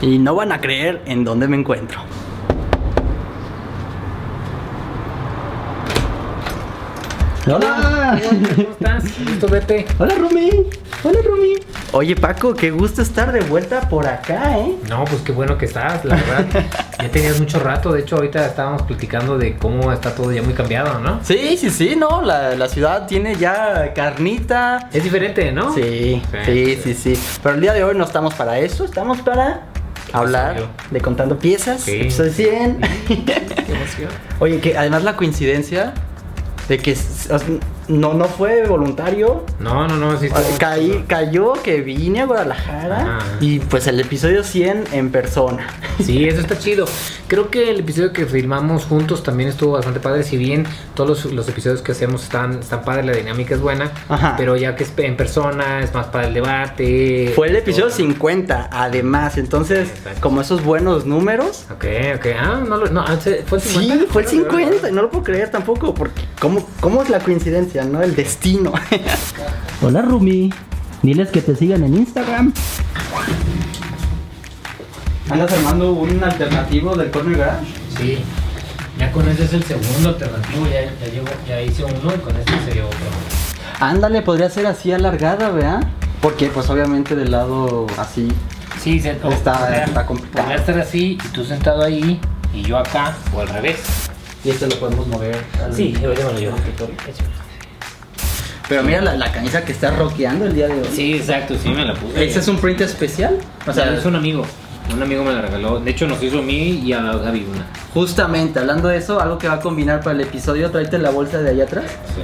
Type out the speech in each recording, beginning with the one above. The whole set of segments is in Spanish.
Y no van a creer en dónde me encuentro. Hola. ¿Cómo estás? Gusto vete. Hola Rumi. Hola Rumi. Oye Paco, qué gusto estar de vuelta por acá, ¿eh? No, pues qué bueno que estás, la verdad. ya tenías mucho rato, de hecho ahorita estábamos platicando de cómo está todo ya muy cambiado, ¿no? Sí, sí, sí, no, la, la ciudad tiene ya carnita. Es diferente, ¿no? Sí, sí, sí, sí. Pero el día de hoy no estamos para eso, estamos para hablar de contando piezas. Sí. Episodio 100. Qué emoción. Oye, que además la coincidencia de que no, no fue voluntario. No, no, no, sí. estuvo- Caí, cayó que vine a Guadalajara Ajá. y pues el episodio 100 en persona. Sí, eso está chido. Creo que el episodio que filmamos juntos también estuvo bastante padre. Si bien todos los, los episodios que hacemos están, están padres, la dinámica es buena. Ajá. Pero ya que es en persona, es más para el debate. Fue el episodio todo. 50, además. Entonces, Exacto. como esos buenos números. Ok, ok. Ah, no, no ah, ¿fue el 50? Sí, fue el 50, y no lo puedo creer tampoco, porque ¿cómo, cómo es la coincidencia, no? El destino. Hola Rumi, diles que te sigan en Instagram. ¿Andas armando un alternativo del Corner Garage? Sí, ya con ese es el segundo alternativo, ya, ya, llevo- ya hice uno y con este sería otro. Ándale, podría ser así alargada, ¿verdad? Porque pues obviamente del lado así. Sí, se, Está- podría- está complicado. Podría estar así y tú sentado ahí y yo acá o al revés. Y este lo podemos mover. al- Sí, yo yo. Pero mira la, la camisa que está rockeando el día de hoy. Sí, exacto, sí me la puse. ¿Ese es un print especial? O sea, es un amigo. Un amigo me la regaló. De hecho, nos hizo a mí y a Gaby una. Justamente, hablando de eso, algo que va a combinar para el episodio, tráete la bolsa de allá atrás. Sí.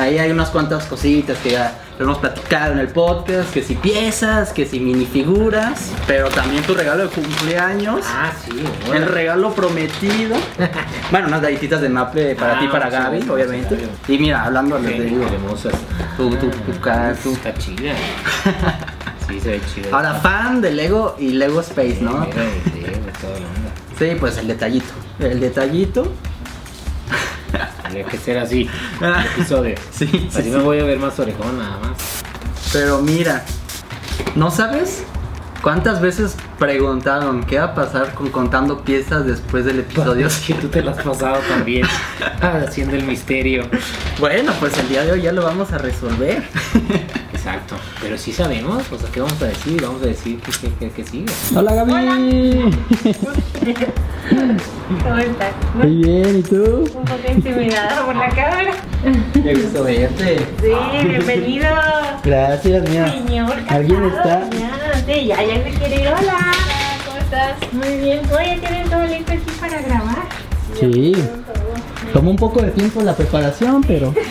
Ahí hay unas cuantas cositas que ya lo hemos platicado en el podcast, que si piezas, que si minifiguras, pero también tu regalo de cumpleaños, Ah, sí, el regalo prometido. bueno, unas galletitas de maple para Ah, ti, para sí, Gaby, sí, obviamente. Y mira, hablando de hermosas. tu, tu, tu, ca- tu- Está chida. Sí, se ve chida. Ahora, fan de Lego y Lego Space, ¿no? Mira, sí, onda. Sí, pues el detallito. El detallito. Tendría que ser así. el episodio. Sí, sí, Así sí. me voy a ver más orejón nada más. Pero mira, ¿no sabes cuántas veces preguntaron qué va a pasar con contando piezas después del episodio? que tú te lo has pasado también. Haciendo el misterio. bueno, pues el día de hoy ya lo vamos a resolver. Exacto. Pero sí sabemos, o sea, ¿qué vamos a decir? Vamos a decir que, que, que, que sigue. Hola Gaby. ¿Cómo estás? Muy bien, ¿y tú? Un poco intimidada por la cámara. Qué gusto verte. Sí, bienvenido. Gracias, mira. Señor ¿Alguien casado, está? Ya, sí, ya, ya me quiere ir. Hola. ¿Cómo estás? Muy bien. Oye, tienen todo listo aquí para grabar. Sí. Tomó un poco de tiempo la preparación, pero...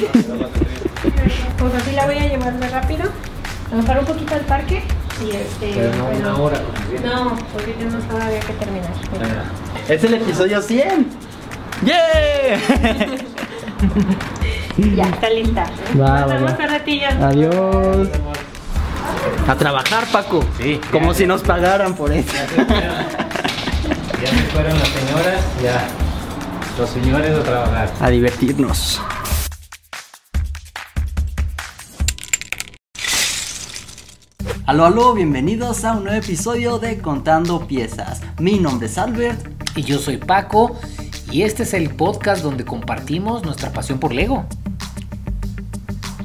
Pues así la voy a llevar muy rápido. A lo mejor un poquito al parque. Y este. Pero no una hora. No, porque tenemos todavía que terminar. Es el episodio 100. ¡Yeah! Ya, está lista. Va, Nos va, vemos va. un ratillo. Adiós. A trabajar, Paco. Sí, Como ya, si ya. nos pagaran por eso. Ya se fueron las señoras, ya. Los señores a trabajar. A divertirnos. Aló, aló, bienvenidos a un nuevo episodio de Contando Piezas. Mi nombre es Albert. Y yo soy Paco. Y este es el podcast donde compartimos nuestra pasión por Lego.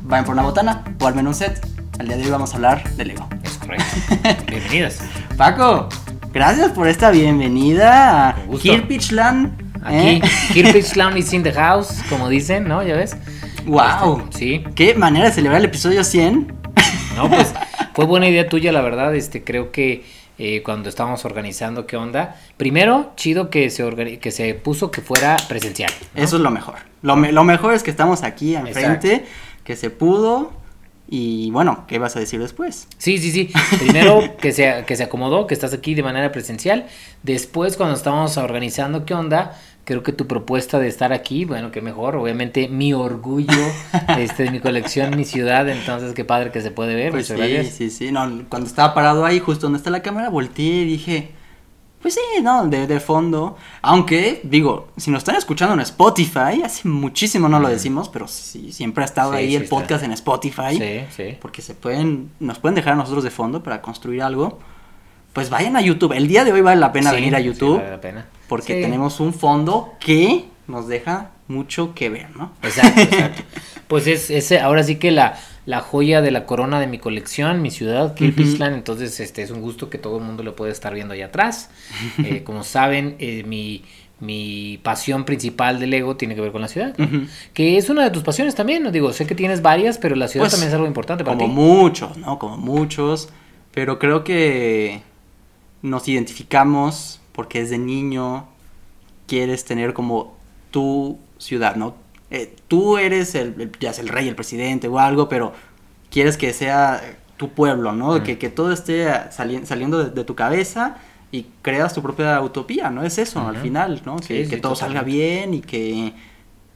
Vayan por una botana o al un set. El día de hoy vamos a hablar de Lego. Es correcto. Bienvenidas. Paco, gracias por esta bienvenida a. Kirpichland. Aquí, ¿eh? Kirpich Clown is in the house, como dicen, ¿no? ¿Ya ves? ¡Wow! Este, sí. ¿Qué manera de celebrar el episodio 100? No, pues fue buena idea tuya, la verdad. Este, creo que eh, cuando estábamos organizando qué onda. Primero, chido que se, que se puso que fuera presencial. ¿no? Eso es lo mejor. Lo, me- lo mejor es que estamos aquí enfrente, que se pudo. Y bueno, ¿qué vas a decir después? Sí, sí, sí. Primero que se, que se acomodó, que estás aquí de manera presencial. Después, cuando estábamos organizando qué onda, creo que tu propuesta de estar aquí, bueno, qué mejor. Obviamente, mi orgullo este, de mi colección, mi ciudad. Entonces, qué padre que se puede ver. Pues sí, Muchas gracias. sí, sí. No, cuando estaba parado ahí, justo donde está la cámara, volteé y dije, pues sí, no, de, de fondo. Aunque, digo, si nos están escuchando en Spotify, hace muchísimo no lo decimos, pero sí, siempre ha estado Sí, ahí sí el está. podcast en Spotify. Sí, sí. Porque se pueden, nos pueden dejar a nosotros de fondo para construir algo. pues vayan a YouTube. El día de hoy vale la pena Sí, venir a sí, YouTube vale la pena. Porque Sí. tenemos un fondo que nos deja mucho que ver, ¿no? Exacto, exacto. Pues es, es ahora sí que la, la joya de la corona de mi colección, mi ciudad, Kilpisland. Entonces, este es un gusto que todo el mundo lo puede estar viendo allá atrás. Eh, como saben, eh, mi, mi pasión principal de Lego tiene que ver con la ciudad. Que es una de tus pasiones también. ¿no? Digo, sé que tienes varias, pero la ciudad Pues, también es algo importante para Como ti. muchos, ¿no? Como muchos. Pero creo que nos identificamos porque desde niño quieres tener como tu ciudad, ¿no? Eh, tú eres el, el- ya sea el rey, el presidente o algo, pero quieres que sea tu pueblo, ¿no? Mm. Que, que todo esté sali- saliendo de, de tu cabeza y creas tu propia utopía, ¿no? Es eso, al final, ¿no? Sí, Que, sí, que todo salga bien y que,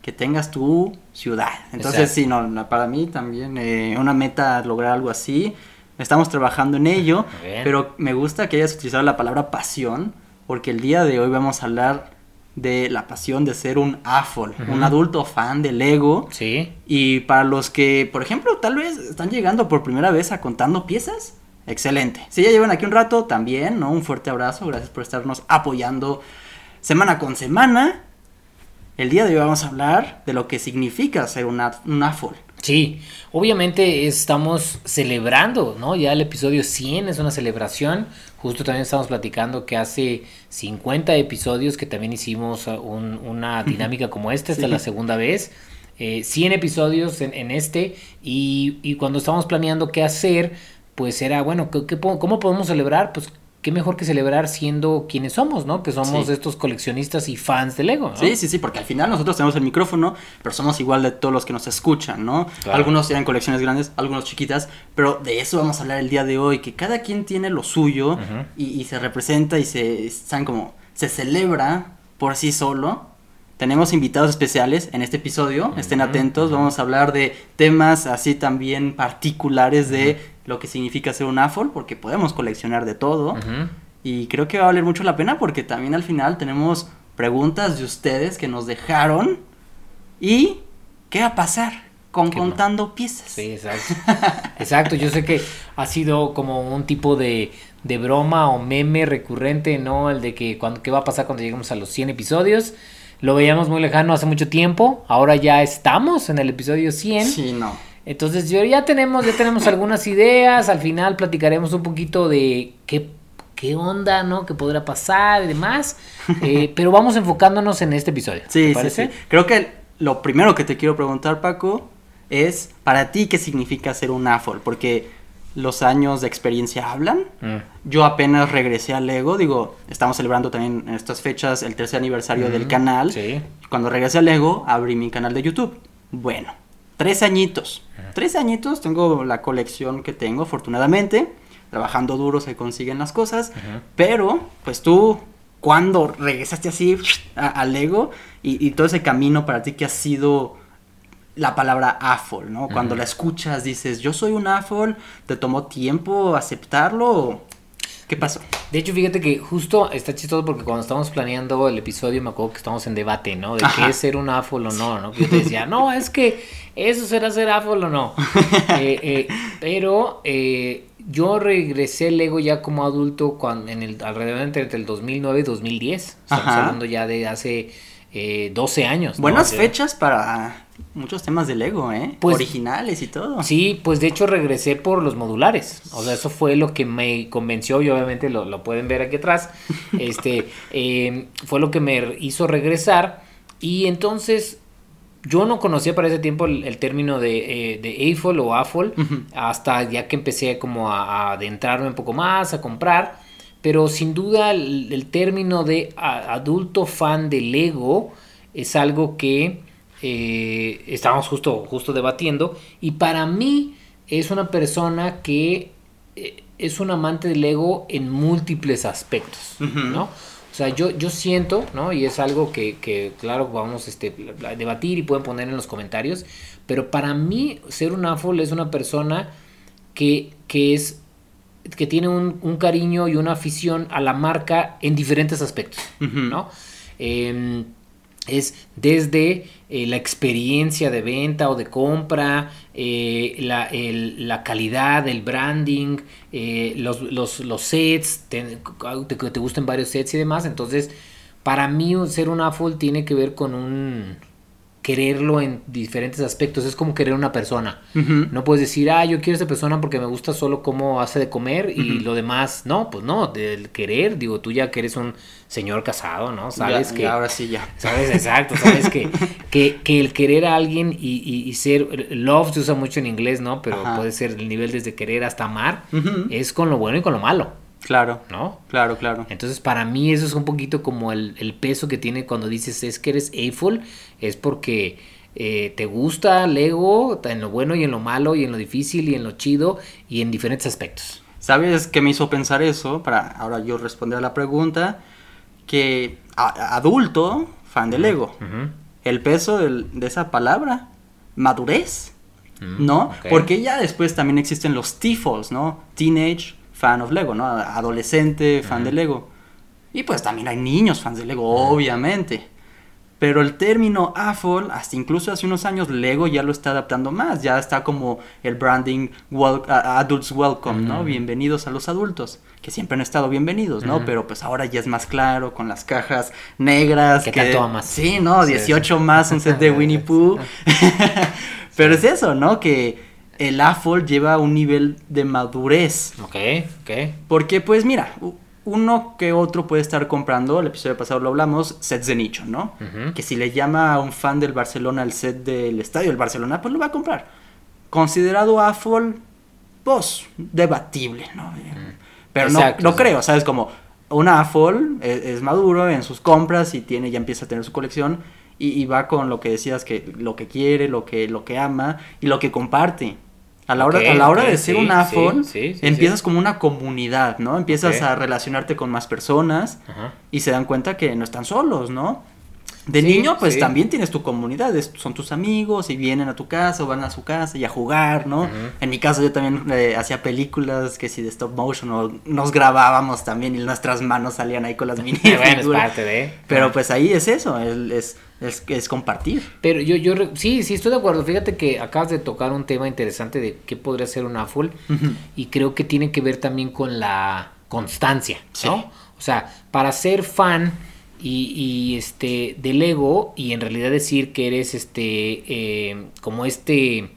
que tengas tu ciudad. Entonces, Exacto. sí, no, para mí también eh, una meta lograr algo así. Estamos trabajando en ello, pero me gusta que hayas utilizado la palabra pasión, porque el día de hoy vamos a hablar de la pasión de ser un AFOL, un adulto fan de Lego. Sí. Y para los que, por ejemplo, tal vez están llegando por primera vez a contando piezas, excelente. Si ya llevan aquí un rato, también, ¿no? Un fuerte abrazo, gracias por estarnos apoyando semana con semana. El día de hoy vamos a hablar de lo que significa ser un, un AFOL. Sí, obviamente estamos celebrando, ¿no? Ya el episodio 100 es una celebración. Justo también estamos platicando que hace 50 episodios que también hicimos uh, un- una dinámica como esta, esta Sí. es la segunda vez. Eh, 100 episodios en, en este y, y cuando estábamos planeando qué hacer, pues era, bueno, ¿qué- ¿cómo podemos celebrar? Pues qué mejor que celebrar siendo quienes somos, ¿no? Que somos Sí. estos coleccionistas y fans de Lego, ¿no? Sí, sí, sí, porque al final nosotros tenemos el micrófono, pero somos igual de todos los que nos escuchan, ¿no? Claro. Algunos tienen colecciones grandes, algunos chiquitas, pero de eso vamos a hablar el día de hoy, que cada quien tiene lo suyo y, y se representa y se, están como, se celebra por sí solo. Tenemos invitados especiales en este episodio, estén atentos, vamos a hablar de temas así también particulares de lo que significa ser un AFOL, porque podemos coleccionar de todo. Ujú. Y creo que va a valer mucho la pena porque también al final tenemos preguntas de ustedes que nos dejaron. ¿Y qué va a pasar con ¿Qué contando piezas? Sí, exacto. Exacto, yo sé que ha sido como un tipo de, de broma o meme recurrente, ¿no? El de que cuando, qué va a pasar cuando lleguemos a los 100 episodios. Lo veíamos muy lejano hace mucho tiempo, ahora ya estamos en el episodio 100. Sí, no. Entonces yo ya tenemos, ya tenemos algunas ideas, al final platicaremos un poquito de qué, qué onda, ¿no? ¿Qué podrá pasar y demás. Eh, pero vamos enfocándonos en este episodio. Sí, ¿te sí, parece? sí. Creo que lo primero que te quiero preguntar, Paco, es para ti qué significa ser un AFOL. Porque los años de experiencia hablan. Mm. Yo apenas regresé a Lego, digo, estamos celebrando también en estas fechas el tercer aniversario del Mm, canal. Sí. Cuando regresé a Lego, abrí mi canal de YouTube. Bueno, tres añitos. Tres añitos, tengo la colección que tengo, afortunadamente. Trabajando duro se consiguen las cosas. Pero, pues tú, cuando regresaste así a, a Lego y, y todo ese camino para ti que ha sido la palabra AFOL, ¿no? Cuando la escuchas dices, yo soy un AFOL, ¿te tomó tiempo aceptarlo? ¿Qué pasó? De hecho, fíjate que justo está chistoso porque cuando estábamos planeando el episodio me acuerdo que estábamos en debate, ¿no? De Ajá. qué es ser un AFOL o no, ¿no? Que yo te decía, no, es que eso será ser AFOL o no. Eh, eh, pero eh, yo regresé al Lego ya como adulto cuando, en el, alrededor entre, entre el 2009 y 2010. Estamos Ajá. hablando ya de hace eh, 12 años. ¿no? Buenas fechas para muchos temas de Lego, ¿eh? Pues- Originales y todo. Sí, pues de hecho regresé por los modulares. O sea, eso fue lo que me convenció y obviamente lo, lo pueden ver aquí atrás. Este, eh, fue lo que me hizo regresar. Y entonces yo no conocía para ese tiempo el, el término de, eh, de AFOL o AFOL hasta ya que empecé como a, a adentrarme un poco más, a comprar. Pero sin duda el, el término de a- adulto fan de Lego es algo que eh, estábamos justo, justo debatiendo. Y para mí es una persona que eh, es un amante de Lego en múltiples aspectos. ¿no? O sea, yo, yo siento, ¿no? Y es algo que, que, claro, vamos este, a debatir y pueden poner en los comentarios. Pero para mí, ser un AFOL es una persona que, que es que tiene un, un cariño y una afición a la marca en diferentes aspectos. ¿no? Em, es desde eh, la experiencia de venta o de compra, eh, la, la calidad, el branding, eh, los, los, los sets, te- te gusten varios sets y demás. Entonces, para mí ser un Apple tiene que ver con un quererlo en diferentes aspectos. Es como querer una persona. No puedes decir, ah, yo quiero a esta persona porque me gusta solo cómo hace de comer y lo demás, no, pues no, del querer, digo, tú ya que eres un señor casado, ¿no? Sabes Ya- que... ya, ahora sí, ya. Sabes, exacto, sabes que, que, que el querer a alguien y, y- y ser, love se usa mucho en inglés, ¿no? Pero Ajá. puede ser el nivel desde querer hasta amar, es con lo bueno y con lo malo, Claro, ¿no? claro, claro. Entonces, para mí eso es un poquito como el, el peso que tiene cuando dices es que eres A-Full, es porque eh, te gusta Lego en lo bueno y en lo malo y en lo difícil y en lo chido y en diferentes aspectos. ¿Sabes qué me hizo pensar eso? Para ahora yo responder a la pregunta. Que a- adulto, fan de Lego. El peso del- de esa palabra, madurez, Mm, ¿no? Porque ya después también existen los TFOs, ¿no? Teenage fan of Lego, ¿no? Adolescente fan de Lego. Y pues también hay niños fans de Lego, obviamente. Pero el término AFOL, hasta incluso hace unos años, Lego ya lo está adaptando más. Ya está como el branding wel- Adults Welcome, ¿no? Bienvenidos a los adultos. Que siempre han estado bienvenidos, ¿no? Pero pues ahora ya es más claro, con las cajas negras. Que tanto amas. Sí, no, Sí, 18 más, un set de Winnie Pooh. Pero es eso, ¿no? Que el AFOL lleva un nivel de madurez. Ok, ok. Porque, pues mira, uno que otro puede estar comprando, el episodio pasado lo hablamos, sets de nicho, ¿no? Que si le llama a un fan del Barcelona el set del estadio del Barcelona, pues lo va a comprar. Considerado AFOL, pues, debatible, ¿no? Pero no, Exacto, no creo, ¿sabes? Como un AFOL es, es maduro en sus compras y tiene, ya empieza a tener su colección y, y va con lo que decías, que lo que quiere, lo que, lo que ama y lo que comparte. A la hora, a la hora de ser sí, un AFOL, sí, sí, sí, empiezas como una comunidad, ¿no? Empiezas a relacionarte con más personas Ajá. y se dan cuenta que no están solos, ¿no? De Sí, niño, pues sí. también tienes tu comunidad, es- son tus amigos y vienen a tu casa o van a su casa y a jugar, ¿no? En mi caso yo también eh, hacía películas que si de stop motion o nos grabábamos también y nuestras manos salían ahí con las mini bueno, es parte de. Pero pues ahí es eso, es, es, es compartir. Pero yo, yo, sí, sí, estoy de acuerdo. Fíjate que acabas de tocar un tema interesante de qué podría ser un AFUL. Y creo que tiene que ver también con la constancia, ¿no? Sí. O sea, para ser fan y, y, este de Lego y en realidad decir que eres este eh, como este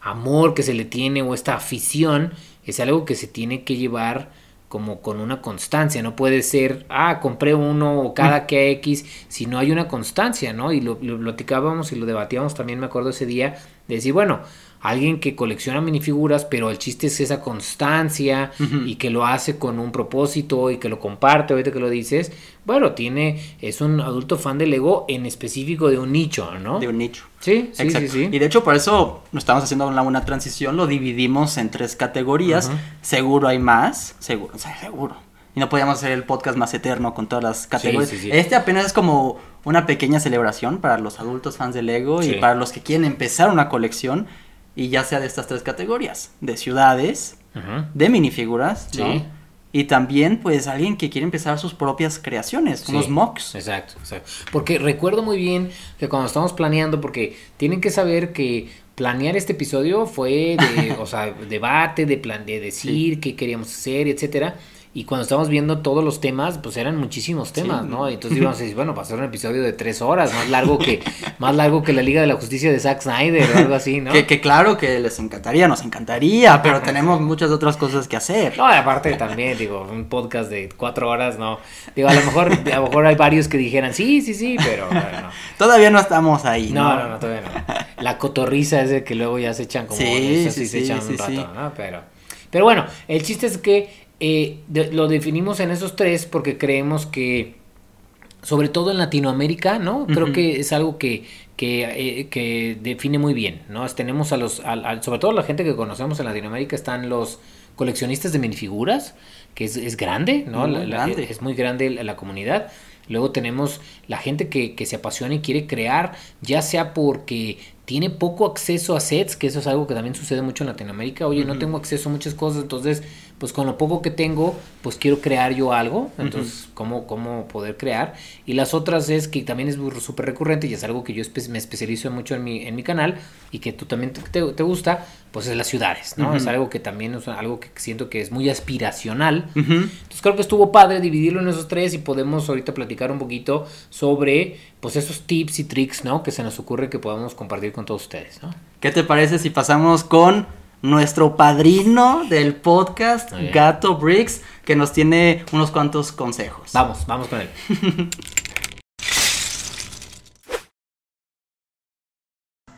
amor que se le tiene o esta afición es algo que se tiene que llevar como con una constancia, no puede ser, ah, compré uno o cada que X, si no hay una constancia, ¿no? Y lo, lo platicábamos y lo debatíamos también, me acuerdo ese día, de decir, bueno, alguien que colecciona minifiguras, pero el chiste es esa constancia y que lo hace con un propósito y que lo comparte, ahorita que lo dices, bueno, tiene, es un adulto fan de Lego en específico de un nicho, ¿no? De un nicho. Sí, sí, Exacto. sí, sí. Y de hecho por eso nos estamos haciendo una, una transición, lo dividimos en tres categorías. Seguro hay más, seguro, o sea, seguro. Y no podíamos hacer el podcast más eterno con todas las categorías. sí, sí. Este apenas es como una pequeña celebración para los adultos fans de Lego y para los que quieren empezar una colección. Y ya sea de estas tres categorías, de ciudades, de minifiguras, ¿no? Y también, pues, alguien que quiere empezar sus propias creaciones, unos Sí, mocks. Exacto, exacto. Porque recuerdo muy bien que cuando estamos planeando, porque tienen que saber que planear este episodio fue de, o sea, debate, de plan, de decir qué queríamos hacer, etcétera. Y cuando estábamos viendo todos los temas, pues eran muchísimos temas, Sí. ¿no? Entonces íbamos a decir, bueno, va a ser un episodio de tres horas, más largo que, más largo que la Liga de la Justicia de Zack Snyder o algo así, ¿no? Que, que claro que les encantaría, nos encantaría, pero tenemos muchas otras cosas que hacer. No, y aparte también, digo, un podcast de cuatro horas, no. Digo, a lo mejor, a lo mejor hay varios que dijeran, sí, sí, sí, pero bueno. Todavía no estamos ahí, No, ¿no? no, no, todavía no. La cotorriza es de que luego ya se echan como. Sí, eso sí, se sí, echan sí, un rato, sí. ¿no? Pero, pero bueno, el chiste es que eh, de- lo definimos en esos tres porque creemos que, sobre todo en Latinoamérica, ¿no? Creo que es algo que, que, eh, que define muy bien, ¿no? Tenemos a los, al- al- sobre todo la gente que conocemos en Latinoamérica, están los coleccionistas de minifiguras, que es, es grande, ¿no? Muy La- es muy grande la, la comunidad. Luego tenemos la gente que, que se apasiona y quiere crear, ya sea porque tiene poco acceso a sets, que eso es algo que también sucede mucho en Latinoamérica. Oye, no tengo acceso a muchas cosas, entonces pues con lo poco que tengo, pues quiero crear yo algo, entonces, ¿cómo, ¿cómo poder crear? Y las otras es que también es súper recurrente y es algo que yo me especializo mucho en mi, en mi canal y que tú también te, te gusta, pues es las ciudades, ¿no? Es algo que también es algo que siento que es muy aspiracional. Entonces creo que estuvo padre dividirlo en esos tres y podemos ahorita platicar un poquito sobre pues esos tips y tricks, ¿no? Que se nos ocurre que podamos compartir con todos ustedes, ¿no? ¿Qué te parece si pasamos con nuestro padrino del podcast, Gato Bricks, que nos tiene unos cuantos consejos? Vamos, vamos con él.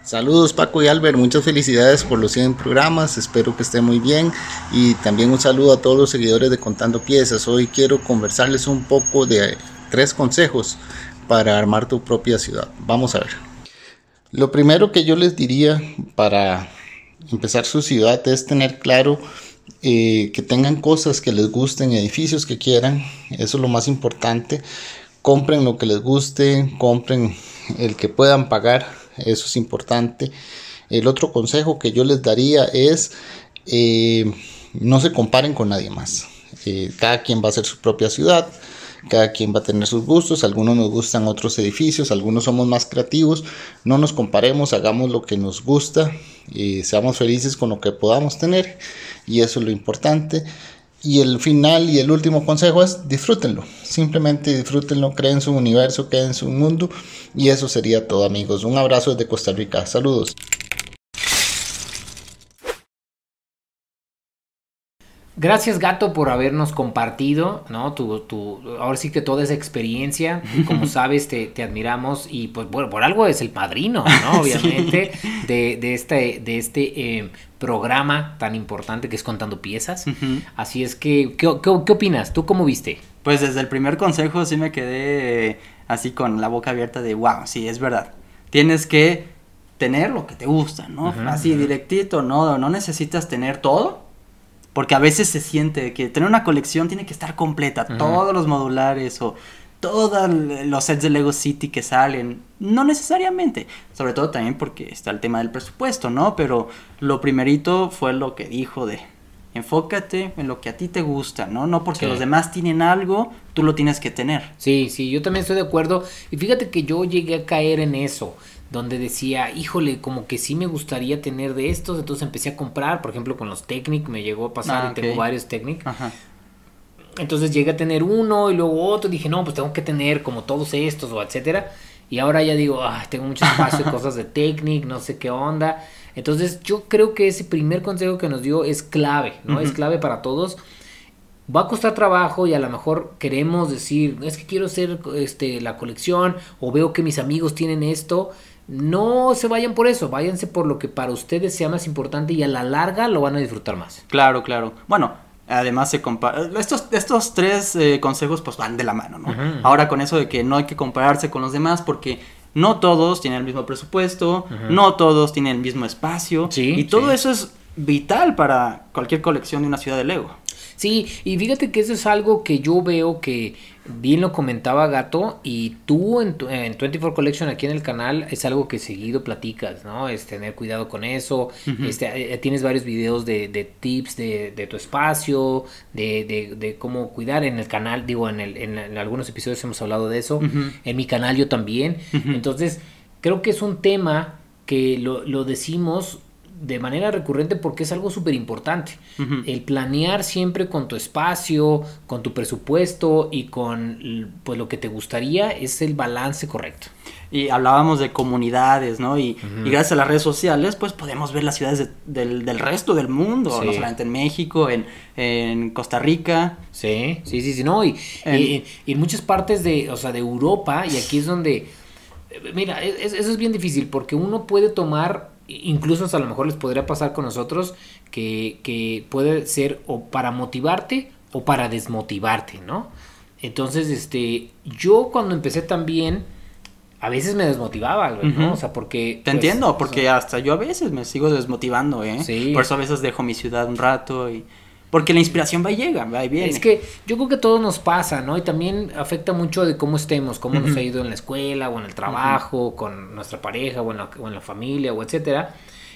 Saludos Paco y Albert, muchas felicidades por los 100 programas, espero que estén muy bien y también un saludo a todos los seguidores de Contando Piezas. Hoy quiero conversarles un poco de tres consejos para armar tu propia ciudad. Vamos a ver. Lo primero que yo les diría para empezar su ciudad es tener claro eh, que tengan cosas que les gusten, edificios que quieran, eso es lo más importante. Compren lo que les guste, compren el que puedan pagar eso es importante. El otro consejo que yo les daría es eh, no se comparen con nadie más. Eh, cada quien va a ser su propia ciudad, cada quien va a tener sus gustos, algunos nos gustan otros edificios, algunos somos más creativos, no nos comparemos, hagamos lo que nos gusta y seamos felices con lo que podamos tener y eso es lo importante. Y el final y el último consejo es disfrútenlo. Simplemente disfrútenlo, creen su universo, creen su mundo. Y eso sería todo amigos. Un abrazo desde Costa Rica. Saludos. Gracias Gato por habernos compartido, ¿no? Tu, tu, ahora sí que toda esa experiencia, como sabes, te, te, admiramos y pues bueno, por algo es el padrino, ¿no? Obviamente, de, de, este, de este eh, programa tan importante que es Contando Piezas. Así es que, ¿qué, ¿qué, opinas? ¿Tú cómo viste? Pues desde el primer consejo sí me quedé así con la boca abierta de, wow, sí, es verdad. Tienes que tener lo que te gusta, ¿no? así directito, no, no necesitas tener todo porque a veces se siente que tener una colección tiene que estar completa, todos los modulares o todos los sets de Lego City que salen. No necesariamente. Sobre todo también porque está el tema del presupuesto, ¿no? Pero lo primerito fue lo que dijo de enfócate en lo que a ti te gusta, ¿no? No porque los demás tienen algo, tú lo tienes que tener. Sí, sí, yo también estoy de acuerdo. Y fíjate que yo llegué a caer en eso donde decía, híjole, como que sí me gustaría tener de estos, entonces empecé a comprar, por ejemplo, con los Technic, me llegó a pasar ah, y tengo varios Technic. Entonces llegué a tener uno y luego otro, dije, no, pues tengo que tener como todos estos o etcétera. Y ahora ya digo, ah, tengo mucho espacio, cosas de Technic, no sé qué onda. Entonces yo creo que ese primer consejo que nos dio es clave, ¿no? Es clave para todos. Va a costar trabajo y a lo mejor queremos decir, es que quiero hacer este, la colección o veo que mis amigos tienen esto no se vayan por eso, váyanse por lo que para ustedes sea más importante y a la larga lo van a disfrutar más. Claro, claro. Bueno, además se compara estos estos tres eh, consejos pues van de la mano, ¿no? Ahora con eso de que no hay que compararse con los demás porque no todos tienen el mismo presupuesto, no todos tienen el mismo espacio y todo eso es vital para cualquier colección de una ciudad de Lego. Sí, y fíjate que eso es algo que yo veo que bien lo comentaba Gato y tú en, en 24 Collection aquí en el canal es algo que seguido platicas, ¿no? Es tener cuidado con eso, este, eh, tienes varios videos de, de tips de, de, tu espacio, de, de, de, cómo cuidar en el canal, digo, en, el, en, algunos episodios hemos hablado de eso, en mi canal yo también, entonces creo que es un tema que lo, lo decimos de manera recurrente porque es algo súper importante. El planear siempre con tu espacio, con tu presupuesto y con pues lo que te gustaría es el balance correcto. Y hablábamos de comunidades, ¿no? Y, gracias a las redes sociales, pues podemos ver las ciudades del, resto del mundo, no solamente en México, en, Costa Rica. Sí, sí, sí, sí, no, y, en muchas partes de, o sea, de Europa, y aquí es donde, mira, eso es bien difícil, porque uno puede tomar incluso a lo mejor les podría pasar con nosotros que, que, puede ser o para motivarte o para desmotivarte, ¿no? Entonces, este, yo cuando empecé también, a veces me desmotivaba, ¿no? O sea, porque... Te pues, entiendo, porque hasta yo a veces me sigo desmotivando, ¿eh? Sí. Por eso a veces dejo mi ciudad un rato y porque la inspiración va y llega, va y viene. Es que yo creo que todo nos pasa, ¿no? Y también afecta mucho de cómo estemos, cómo nos ha ido en la escuela o en el trabajo, con nuestra pareja o en, la, o en la familia o etcétera.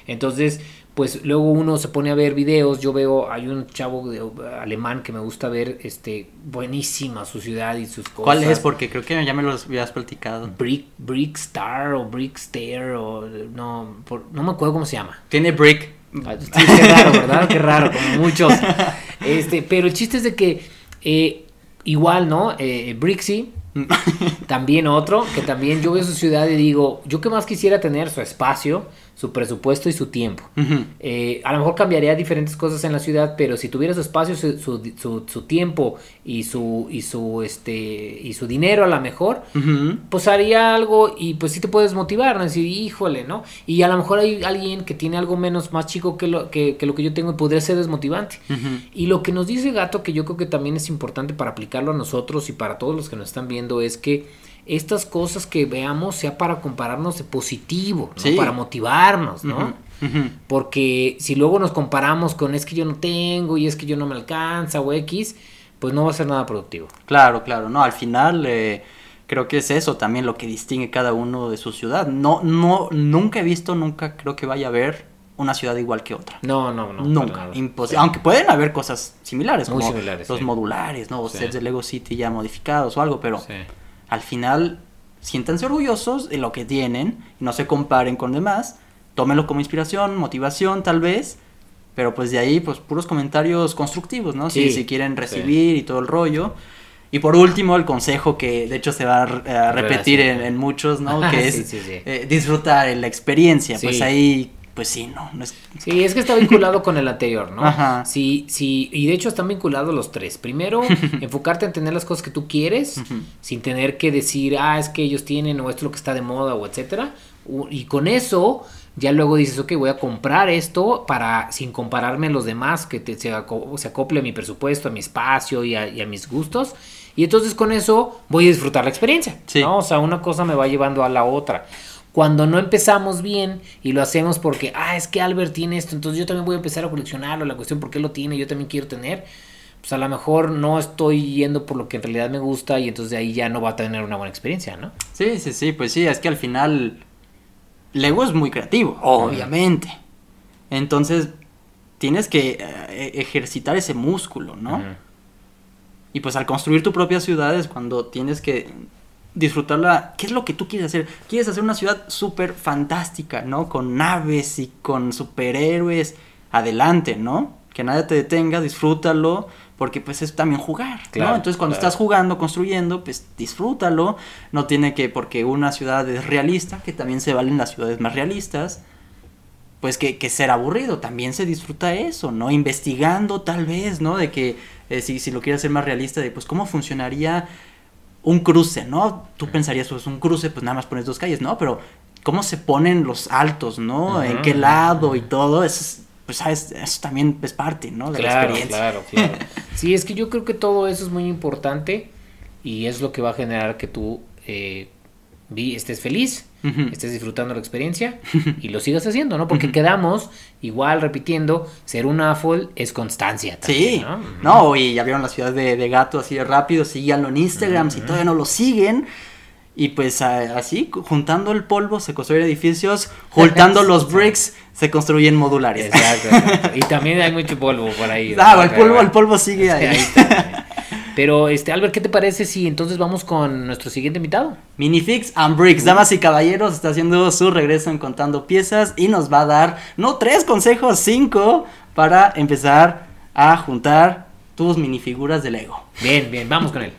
Entonces, pues luego uno se pone a ver videos, yo veo, hay un chavo de- alemán que me gusta ver, este, buenísima su ciudad y sus cosas. ¿Cuál es? Porque creo que ya me los habías platicado. Brick, Brickstar o Brickstair o no, por- no me acuerdo cómo se llama. Tiene brick. Sí, qué raro, ¿verdad? Qué raro, como muchos. Este, pero el chiste es de que eh, igual, ¿no? Eh, Brixie, también otro, que también yo veo su ciudad y digo, yo que más quisiera tener su espacio, su presupuesto y su tiempo. Eh, a lo mejor cambiaría diferentes cosas en la ciudad, pero si tuviera su espacio, su, su, su- su tiempo y su, y su este y su dinero a lo mejor, pues haría algo y pues sí te puedes motivar, ¿no? Decir, híjole, ¿no? Y a lo mejor hay alguien que tiene algo menos, más chico que lo que, que lo que yo tengo y podría ser desmotivante. Y lo que nos dice Gato, que yo creo que también es importante para aplicarlo a nosotros y para todos los que nos están viendo, es que estas cosas que veamos sea para compararnos de positivo, ¿no? Sí. para motivarnos, ¿no? Porque si luego nos comparamos con es que yo no tengo y es que yo no me alcanza o X, pues no va a ser nada productivo. Claro, claro, no, al final eh, creo que es eso también lo que distingue cada uno de su ciudad. No, no, nunca he visto, nunca creo que vaya a haber una ciudad igual que otra. No, no, no. nunca. Aunque pueden haber cosas similares, Muy como similares, los sí. modulares, ¿no? O Sí. sets de Lego City ya modificados o algo, pero Sí. Al final siéntanse orgullosos de lo que tienen y no se comparen con demás. Tómenlo como inspiración, motivación tal vez, pero pues de ahí pues puros comentarios constructivos, ¿no? Si, Sí, si quieren sí. recibir y todo el rollo. Y por último, el consejo que de hecho se va a, re- a repetir en, en muchos, ¿no? Que es Sí, sí, sí. eh, disfrutar la experiencia. Pues ahí, pues sí, no, no es... Sí, es que está vinculado con el anterior, ¿no? Ajá. Sí, sí, y de hecho están vinculados los tres. Primero, enfocarte en tener las cosas que tú quieres, sin tener que decir, ah, es que ellos tienen, o esto es lo que está de moda, o etcétera. Y con eso, ya luego dices, ok, voy a comprar esto para, sin compararme a los demás, que te- se, aco- se acople a mi presupuesto, a mi espacio y a, y a mis gustos. Y entonces con eso voy a disfrutar la experiencia. Sí. ¿no? O sea, una cosa me va llevando a la otra. Cuando no empezamos bien y lo hacemos porque, ah, es que Albert tiene esto, entonces yo también voy a empezar a coleccionarlo, la cuestión por qué lo tiene, yo también quiero tener, pues a lo mejor no estoy yendo por lo que en realidad me gusta y entonces de ahí ya no va a tener una buena experiencia, ¿no? Sí, sí, sí, pues sí, es que al final Lego es muy creativo, obviamente. Entonces, tienes que eh, ejercitar ese músculo, ¿no? Y pues al construir tu propia ciudad es cuando tienes que disfrutarla. ¿Qué es lo que tú quieres hacer? Quieres hacer una ciudad súper fantástica, ¿no? Con naves y con superhéroes. Adelante, ¿no? Que nadie te detenga, disfrútalo. Porque pues es también jugar, Claro, ¿no? Entonces cuando claro. estás jugando, construyendo, pues disfrútalo. No tiene que, porque una ciudad es realista, que también se valen las ciudades más realistas pues que, que ser aburrido, también se disfruta eso, ¿no? Investigando tal vez, ¿no? De que eh, si, si lo quieres hacer más realista, de pues cómo funcionaría un cruce, ¿no? Tú pensarías, pues un cruce, pues nada más pones dos calles, ¿no? Pero cómo se ponen los altos, ¿no? En qué lado y todo, eso es, pues sabes, eso también es parte, ¿no? De la Claro, experiencia. claro, claro. Sí, es que yo creo que todo eso es muy importante y es lo que va a generar que tú eh, vi- estés feliz, Ujú. estés disfrutando la experiencia y lo sigas haciendo, ¿no? Porque quedamos, igual repitiendo, ser un AFOL es constancia. Sí, ¿no? Ujú. no, y ya vieron la ciudad de, de gato así de rápido, síganlo en Instagram, si todavía no lo siguen. Y pues así, juntando el polvo se construyen edificios, juntando los bricks se construyen modulares. Exacto. Y también hay mucho polvo por ahí. Ah, ¿no? el polvo, el polvo sigue ahí. Pero, este, Albert, ¿qué te parece si entonces vamos con nuestro siguiente invitado? Minifix and Bricks, damas y caballeros, está haciendo su regreso en Contando Piezas y nos va a dar, no tres consejos, cinco, para empezar a juntar tus minifiguras de Lego. Bien, bien, vamos con él.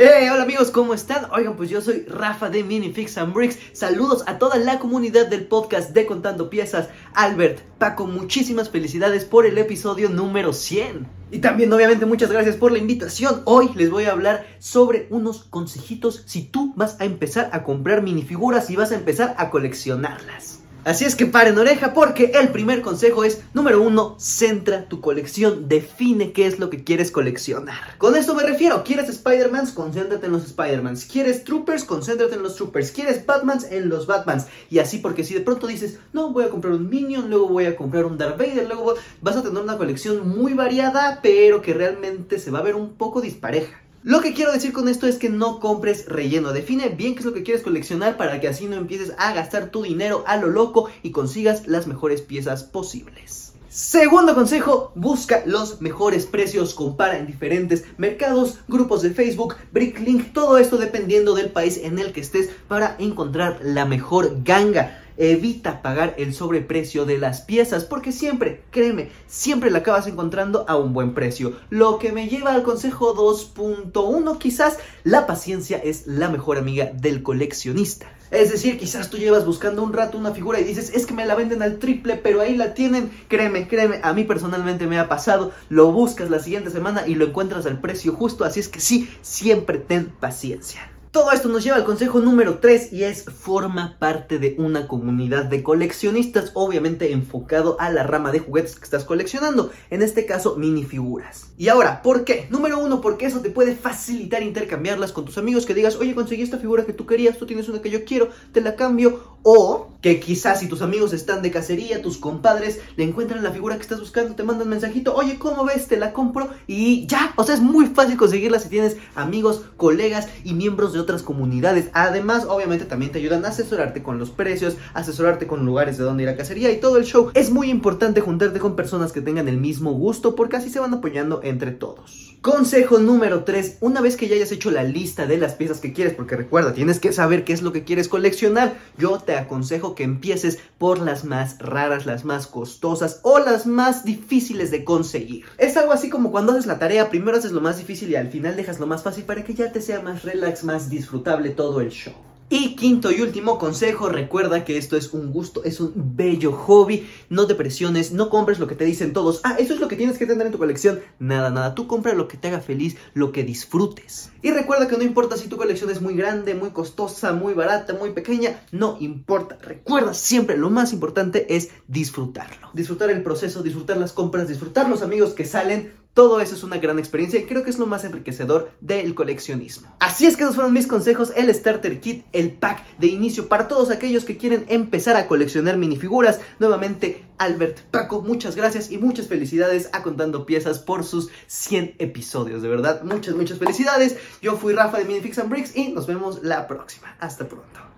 Hey, hola amigos, ¿cómo están? Oigan, pues yo soy Rafa de Minifix and Bricks. Saludos a toda la comunidad del podcast de Contando Piezas. Albert, Paco, muchísimas felicidades por el episodio número 100. Y también, obviamente, muchas gracias por la invitación. Hoy les voy a hablar sobre unos consejitos si tú vas a empezar a comprar minifiguras y vas a empezar a coleccionarlas. Así es que paren oreja porque el primer consejo es, número uno, centra tu colección, define qué es lo que quieres coleccionar. Con esto me refiero, ¿quieres Spider-Mans? Concéntrate en los Spider-Mans. ¿Quieres Troopers? Concéntrate en los Troopers. ¿Quieres Batmans? En los Batmans. Y así porque si de pronto dices, no, voy a comprar un Minion, luego voy a comprar un Darth Vader, luego voy-", vas a tener una colección muy variada, pero que realmente se va a ver un poco dispareja. Lo que quiero decir con esto es que no compres relleno. Define bien qué es lo que quieres coleccionar para que así no empieces a gastar tu dinero a lo loco y consigas las mejores piezas posibles. Segundo consejo, busca los mejores precios, compara en diferentes mercados, grupos de Facebook, Bricklink, todo esto dependiendo del país en el que estés para encontrar la mejor ganga. Evita pagar el sobreprecio de las piezas porque siempre, créeme, siempre la acabas encontrando a un buen precio. Lo que me lleva al consejo 2.1 quizás, la paciencia es la mejor amiga del coleccionista. Es decir, quizás tú llevas buscando un rato una figura y dices, es que me la venden al triple, pero ahí la tienen. Créeme, créeme, a mí personalmente me ha pasado. Lo buscas la siguiente semana y lo encuentras al precio justo, así es que sí, siempre ten paciencia. Todo esto nos lleva al consejo número 3 y es forma parte de una comunidad de coleccionistas, obviamente enfocado a la rama de juguetes que estás coleccionando, en este caso minifiguras. Y ahora, ¿por qué? Número uno, porque eso te puede facilitar intercambiarlas con tus amigos que digas, oye, conseguí esta figura que tú querías, tú tienes una que yo quiero, te la cambio. O que quizás si tus amigos están de cacería, tus compadres le encuentran la figura que estás buscando, te mandan mensajito, oye, ¿cómo ves? Te la compro y ya. O sea, es muy fácil conseguirla si tienes amigos, colegas y miembros de otras comunidades. Además, obviamente también te ayudan a asesorarte con los precios, asesorarte con lugares de donde ir a cacería y todo el show. Es muy importante juntarte con personas que tengan el mismo gusto porque así se van apoyando entre todos. Consejo número 3, una vez que ya hayas hecho la lista de las piezas que quieres, porque recuerda, tienes que saber qué es lo que quieres coleccionar, yo te aconsejo que empieces por las más raras, las más costosas o las más difíciles de conseguir. Es algo así como cuando haces la tarea, primero haces lo más difícil y al final dejas lo más fácil para que ya te sea más relax, más disfrutable todo el show. Y quinto y último consejo, recuerda que esto es un gusto, es un bello hobby, no te presiones, no compres lo que te dicen todos, ah, eso es lo que tienes que tener en tu colección, nada, nada, tú compra lo que te haga feliz, lo que disfrutes. Y recuerda que no importa si tu colección es muy grande, muy costosa, muy barata, muy pequeña, no importa, recuerda siempre, lo más importante es disfrutarlo, disfrutar el proceso, disfrutar las compras, disfrutar los amigos que salen, todo eso es una gran experiencia y creo que es lo más enriquecedor del coleccionismo. Así es que esos fueron mis consejos, el Starter Kit, el pack de inicio para todos aquellos que quieren empezar a coleccionar minifiguras. Nuevamente, Albert, Paco, muchas gracias y muchas felicidades a Contando Piezas por sus 100 episodios. De verdad, muchas, muchas felicidades. Yo fui Rafa de Minifix and Bricks y nos vemos la próxima. Hasta pronto.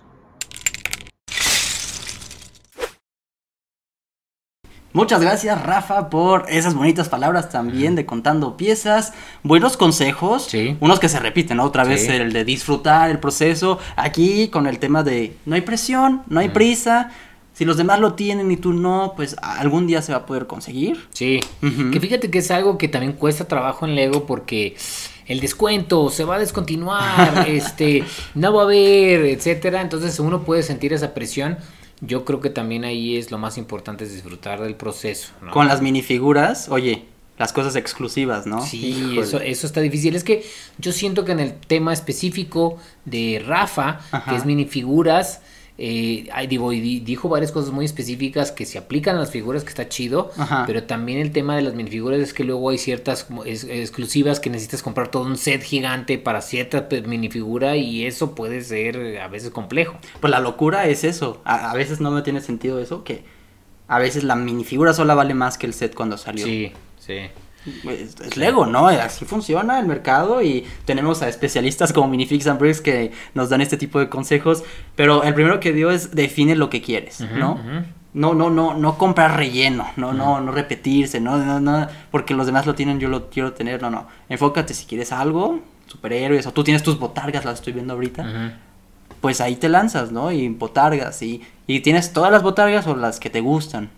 Muchas gracias, Rafa, por esas bonitas palabras también de contando piezas. Buenos consejos. Sí. Unos que se repiten, ¿no? Otra vez el de disfrutar el proceso. Aquí con el tema de no hay presión, no hay prisa. Si los demás lo tienen y tú no, pues algún día se va a poder conseguir. Sí, que fíjate que es algo que también cuesta trabajo en Lego porque el descuento se va a descontinuar, este, no va a haber, etcétera. Entonces uno puede sentir esa presión. Yo creo que también ahí es lo más importante es disfrutar del proceso. ¿no? Con las minifiguras, oye, las cosas exclusivas, ¿no? Sí, Híjole. eso, eso está difícil. Es que yo siento que en el tema específico de Rafa, Ajá. que es minifiguras, eh, digo, y dijo varias cosas muy específicas que se aplican a las figuras, que está chido, Ajá. pero también el tema de las minifiguras es que luego hay ciertas es- exclusivas que necesitas comprar todo un set gigante para cierta minifigura y eso puede ser eh, a veces complejo. Pues la locura es eso. A, a veces no me tiene sentido eso, que a veces la minifigura sola vale más que el set cuando salió. Sí, sí. Es, es Lego, ¿no? Así funciona el mercado y tenemos a especialistas como Minifix and Bricks que nos dan este tipo de consejos. Pero el primero que dio es define lo que quieres, ¿no? No, no, no, no comprar relleno, no, no, no repetirse, no, no, no, porque los demás lo tienen, yo lo quiero tener, no, no. Enfócate si quieres algo, superhéroes, o tú tienes tus botargas, las estoy viendo ahorita, pues ahí te lanzas, ¿no? Y botargas, y, y tienes todas las botargas o las que te gustan.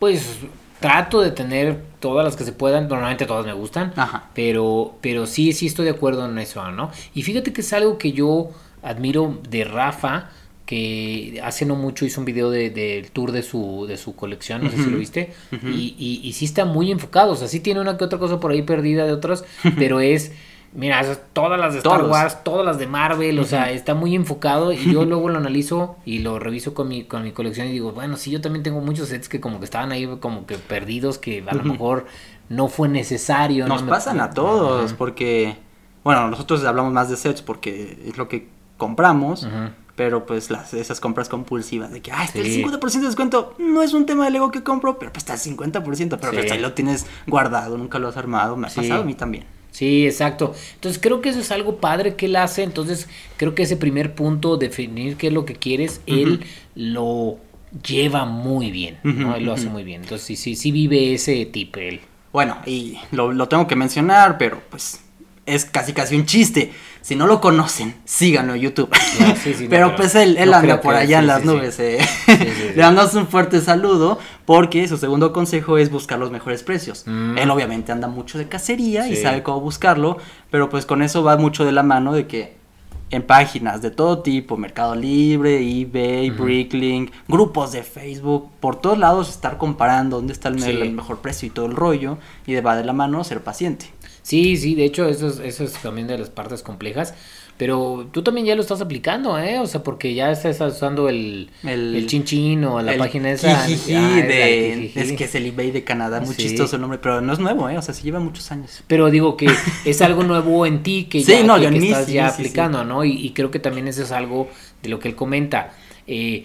Pues trato de tener todas las que se puedan, normalmente todas me gustan, Ajá. pero pero sí sí estoy de acuerdo en eso, ¿no? Y fíjate que es algo que yo admiro de Rafa que hace no mucho hizo un video de- del tour de su de su colección, no sé si lo viste, y, y, y sí está muy enfocado, o sea, sí tiene una que otra cosa por ahí perdida de otros, pero es Mira, todas las de Star Todos. Wars, todas las de Marvel, o sea, está muy enfocado y yo luego lo analizo y lo reviso con mi, con mi colección y digo, bueno, sí, yo también tengo muchos sets que como que estaban ahí como que perdidos, que a lo mejor no fue necesario. Nos no me- pasan a todos, porque, bueno, nosotros hablamos más de sets porque es lo que compramos, pero pues las, esas compras compulsivas de que, ah, está el Sí. 50% de descuento, no es un tema de Lego que compro, pero pues está el 50%, pero Sí. pues ahí lo tienes guardado, nunca lo has armado, me ha Sí. pasado a mí también. Sí, exacto. Entonces creo que eso es algo padre que él hace. Entonces creo que ese primer punto, definir qué es lo que quieres, él lo lleva muy bien. ¿no? Él lo hace muy bien. Entonces sí, sí, sí vive ese tipo él. Bueno, y lo, lo tengo que mencionar, pero pues es casi casi un chiste. Si no lo conocen, síganlo en YouTube. No, sí, sí, no pero pues él, él No anda por que- allá en las nubes. eh. Le damos un fuerte saludo porque su segundo consejo es buscar los mejores precios. Mm. Él obviamente anda mucho de cacería y sabe cómo buscarlo, pero pues con eso va mucho de la mano de que en páginas de todo tipo, Mercado Libre, eBay. Bricklink, grupos de Facebook, por todos lados estar comparando dónde está el, Sí. el mejor precio y todo el rollo, y de va de la mano ser paciente. Sí, sí, de hecho eso es, eso es también de las partes complejas. Pero tú también ya lo estás aplicando, ¿eh? O sea, porque ya estás usando el, El- el, chin chin o la El página esa. Ah, de, Kijiji. es que es el eBay de Canadá, muy Sí. chistoso el nombre, pero no es nuevo, ¿eh? O sea, se lleva muchos años. Pero digo que es algo nuevo en ti que Sí, ya, no, que- que mí estás sí, ya aplicando, ¿no? Y, y creo que también eso es algo de lo que él comenta. Eh,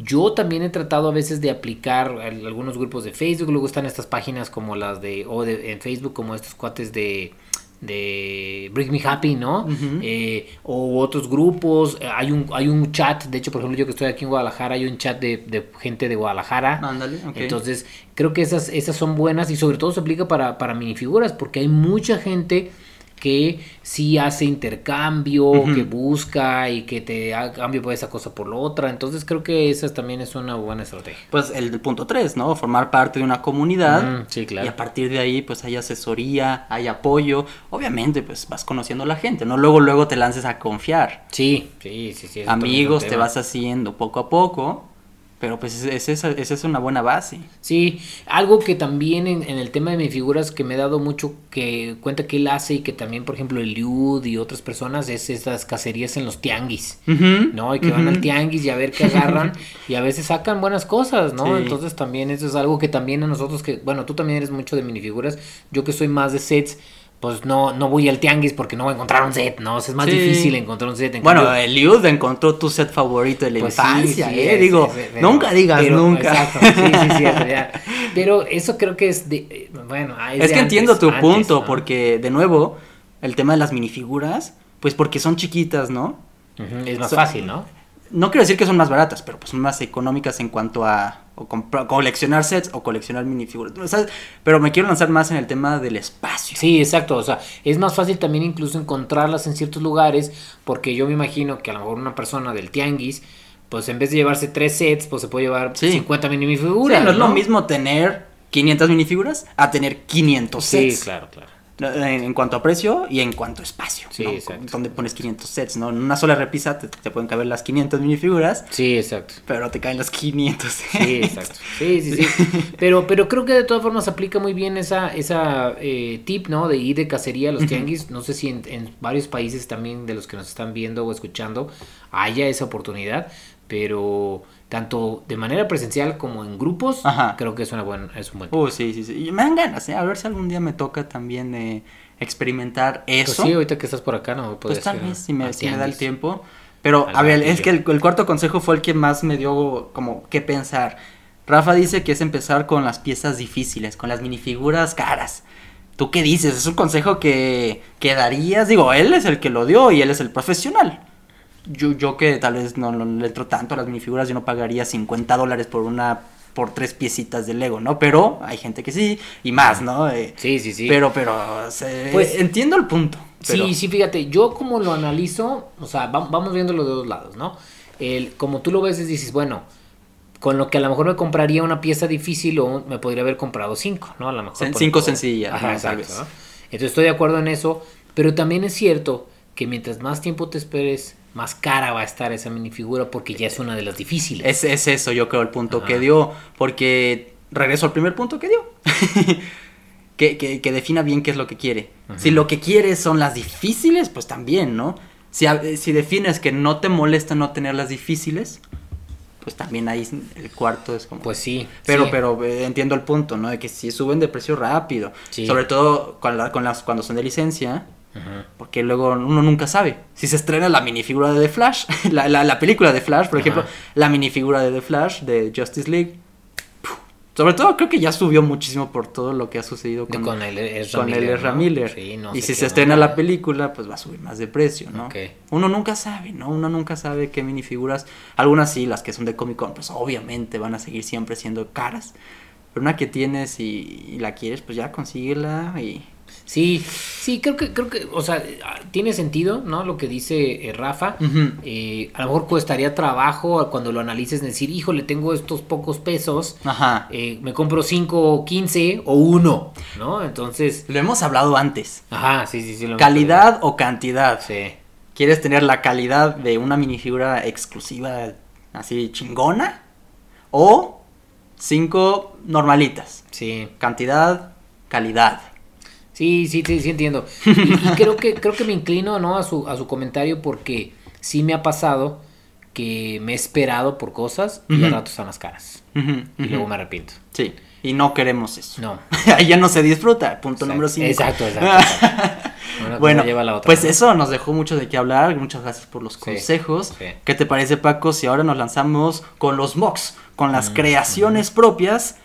yo también he tratado a veces de aplicar al- algunos grupos de Facebook, luego están estas páginas como las de, o de, en Facebook como estos cuates de de Bring Me Happy, ¿no? Eh, o otros grupos, eh, hay un, hay un chat, de hecho, por ejemplo, yo que estoy aquí en Guadalajara, hay un chat de, de gente de Guadalajara. Ándale. Entonces, creo que esas, esas son buenas y sobre todo se aplica para, para minifiguras, porque hay mucha gente que sí hace intercambio, que busca y que te haga cambio por esa cosa por la otra. Entonces, creo que esa también es una buena estrategia. Pues el punto 3, ¿no? Formar parte de una comunidad. Sí, claro. Y a partir de ahí, pues hay asesoría, hay apoyo. Obviamente, pues vas conociendo a la gente, ¿no? Luego, luego te lances a confiar. Sí, sí, sí, sí. Amigos, te vas haciendo poco a poco. Pero pues esa es, esa es una buena base. Sí, algo que también en, en el tema de mis figuras que me he dado mucho que cuenta que él hace y que también, por ejemplo, el Liud y otras personas es estas cacerías en los tianguis. ¿no? Y que van al tianguis y a ver qué agarran y a veces sacan buenas cosas, ¿no? Sí. Entonces también eso es algo que también a nosotros que, bueno, tú también eres mucho de minifiguras, yo que soy más de sets, pues no, no voy al tianguis porque no voy a encontrar un set, ¿no? O sea, es más Sí. difícil encontrar un set. En Bueno, cambio, Eliud encontró tu set favorito de la pues infancia, sí, ¿eh? es- Digo, es- nunca digas pero- nunca. Exacto, sí, sí, es ya. Pero eso creo que es de, bueno, Es de que entiendo tu antes, punto, ¿no? porque de nuevo, el tema de las minifiguras, pues porque son chiquitas, ¿no? Es más so- fácil, ¿no? No quiero decir que son más baratas, pero pues son más económicas en cuanto a o coleccionar sets o coleccionar minifiguras. ¿sabes? Pero me quiero lanzar más en el tema del espacio. Sí, exacto. O sea, es más fácil también incluso encontrarlas en ciertos lugares, porque yo me imagino que a lo mejor una persona del tianguis, pues en vez de llevarse tres sets, pues se puede llevar Sí. 50 Sí, minifiguras. no es lo mismo tener 500 minifiguras a tener 500 Sí, sets. claro, claro. En, cuanto a precio y en cuanto a espacio. Sí, ¿no? exacto. Donde pones 500 sets, ¿no? En una sola repisa te, te pueden caber las 500 minifiguras, Sí, exacto. pero no te caen los 500 sets. Sí, exacto. Sí, sí, sí. Pero, pero creo que de todas formas aplica muy bien esa, esa eh, tip, ¿no? De ir de cacería a los tianguis. No sé si en, en varios países también de los que nos están viendo o escuchando haya esa oportunidad, pero tanto de manera presencial como en grupos, Ajá. creo que es una buena, es un buen Uh, sí, sí, sí. Y me dan ganas, ¿eh? A ver si algún día me toca también eh, experimentar Pues eso. sí, ahorita que estás por acá, no Pues tal vez, si me, si me da el tiempo. Pero, a ver, es que el, el cuarto consejo fue el que más me dio como que pensar. Rafa dice que es empezar con las piezas difíciles, con las minifiguras caras. ¿Tú qué dices? ¿Es un consejo que, que darías? Digo, él es el que lo dio y él es el profesional. Yo, yo que tal vez no, no le entro tanto a las minifiguras, yo no pagaría 50 dólares por una por tres piecitas de Lego, ¿no? Pero hay gente que sí, y más, ¿no? Eh, Sí, sí, sí. Pero, pero, Pues- entiendo el punto. pero- Sí, sí, fíjate, yo como lo analizo, o sea, va- vamos viéndolo de dos lados, ¿no? El, como tú lo ves, es dices, bueno, con lo que a lo mejor me compraría una pieza difícil o me podría haber comprado cinco, ¿no? A lo mejor. Sen- cinco sencillas. ¿no? Entonces estoy de acuerdo en eso, pero también es cierto que mientras más tiempo te esperes, más cara va a estar esa minifigura porque ya es una de las difíciles. Es, es eso, yo creo, el punto Ajá. que dio. Porque regreso al primer punto que dio. que, que, que defina bien qué es lo que quiere. Si lo que quiere son las difíciles, pues también, ¿no? Si, si defines que no te molesta no tener las difíciles, pues también ahí el cuarto es como... Pues sí. Pero, sí. pero eh, entiendo el punto, ¿no? De que si suben de precio rápido. Sí. Sobre todo con, la- con las, cuando son de licencia. Ajá. Porque luego uno nunca sabe. Si se estrena la minifigura de The Flash, la, la, la película de Flash, por ejemplo, Ajá. la minifigura de The Flash de Justice League, ¡puf! Sobre todo creo que ya subió muchísimo por todo lo que ha sucedido con, con el Ezra con Miller, el ¿no? Sí, no y si se estrena la película, pues va a subir más de precio, ¿no? Ok. Uno nunca sabe, ¿no? Uno nunca sabe qué minifiguras. Algunas sí, las que son de Comic Con, pues obviamente van a seguir siempre siendo caras. Pero una que tienes y, y la quieres, pues ya consíguela y... Sí, sí, creo que, creo que, o sea, tiene sentido, ¿no? Lo que dice eh, Rafa. Eh, a lo mejor costaría trabajo cuando lo analices decir, híjole, tengo estos pocos pesos, Ajá. eh, me compro 5, 15 o 1, ¿no? Entonces, Lo hemos hablado antes. ajá, sí, sí, sí. lo hemos ¿Calidad o cantidad? Sí. ¿Quieres tener la calidad de una minifigura exclusiva así chingona? ¿O cinco normalitas? Sí, Cantidad, calidad. Sí, sí, sí, sí entiendo. Y, y creo que creo que me inclino, ¿no? A su a su comentario porque sí me ha pasado que me he esperado por cosas y al Ujú. rato están más caras y luego me arrepiento. Sí, y no queremos eso. No. Ahí ya no se disfruta. Punto Exacto, número 5. exacto, exacto, exacto. Una Bueno, lleva a la otra, pues ¿no? eso nos dejó mucho de qué hablar. Muchas gracias por los consejos. sí. ¿Qué te parece, Paco, si ahora nos lanzamos con los mocks, con Mm, las creaciones propias?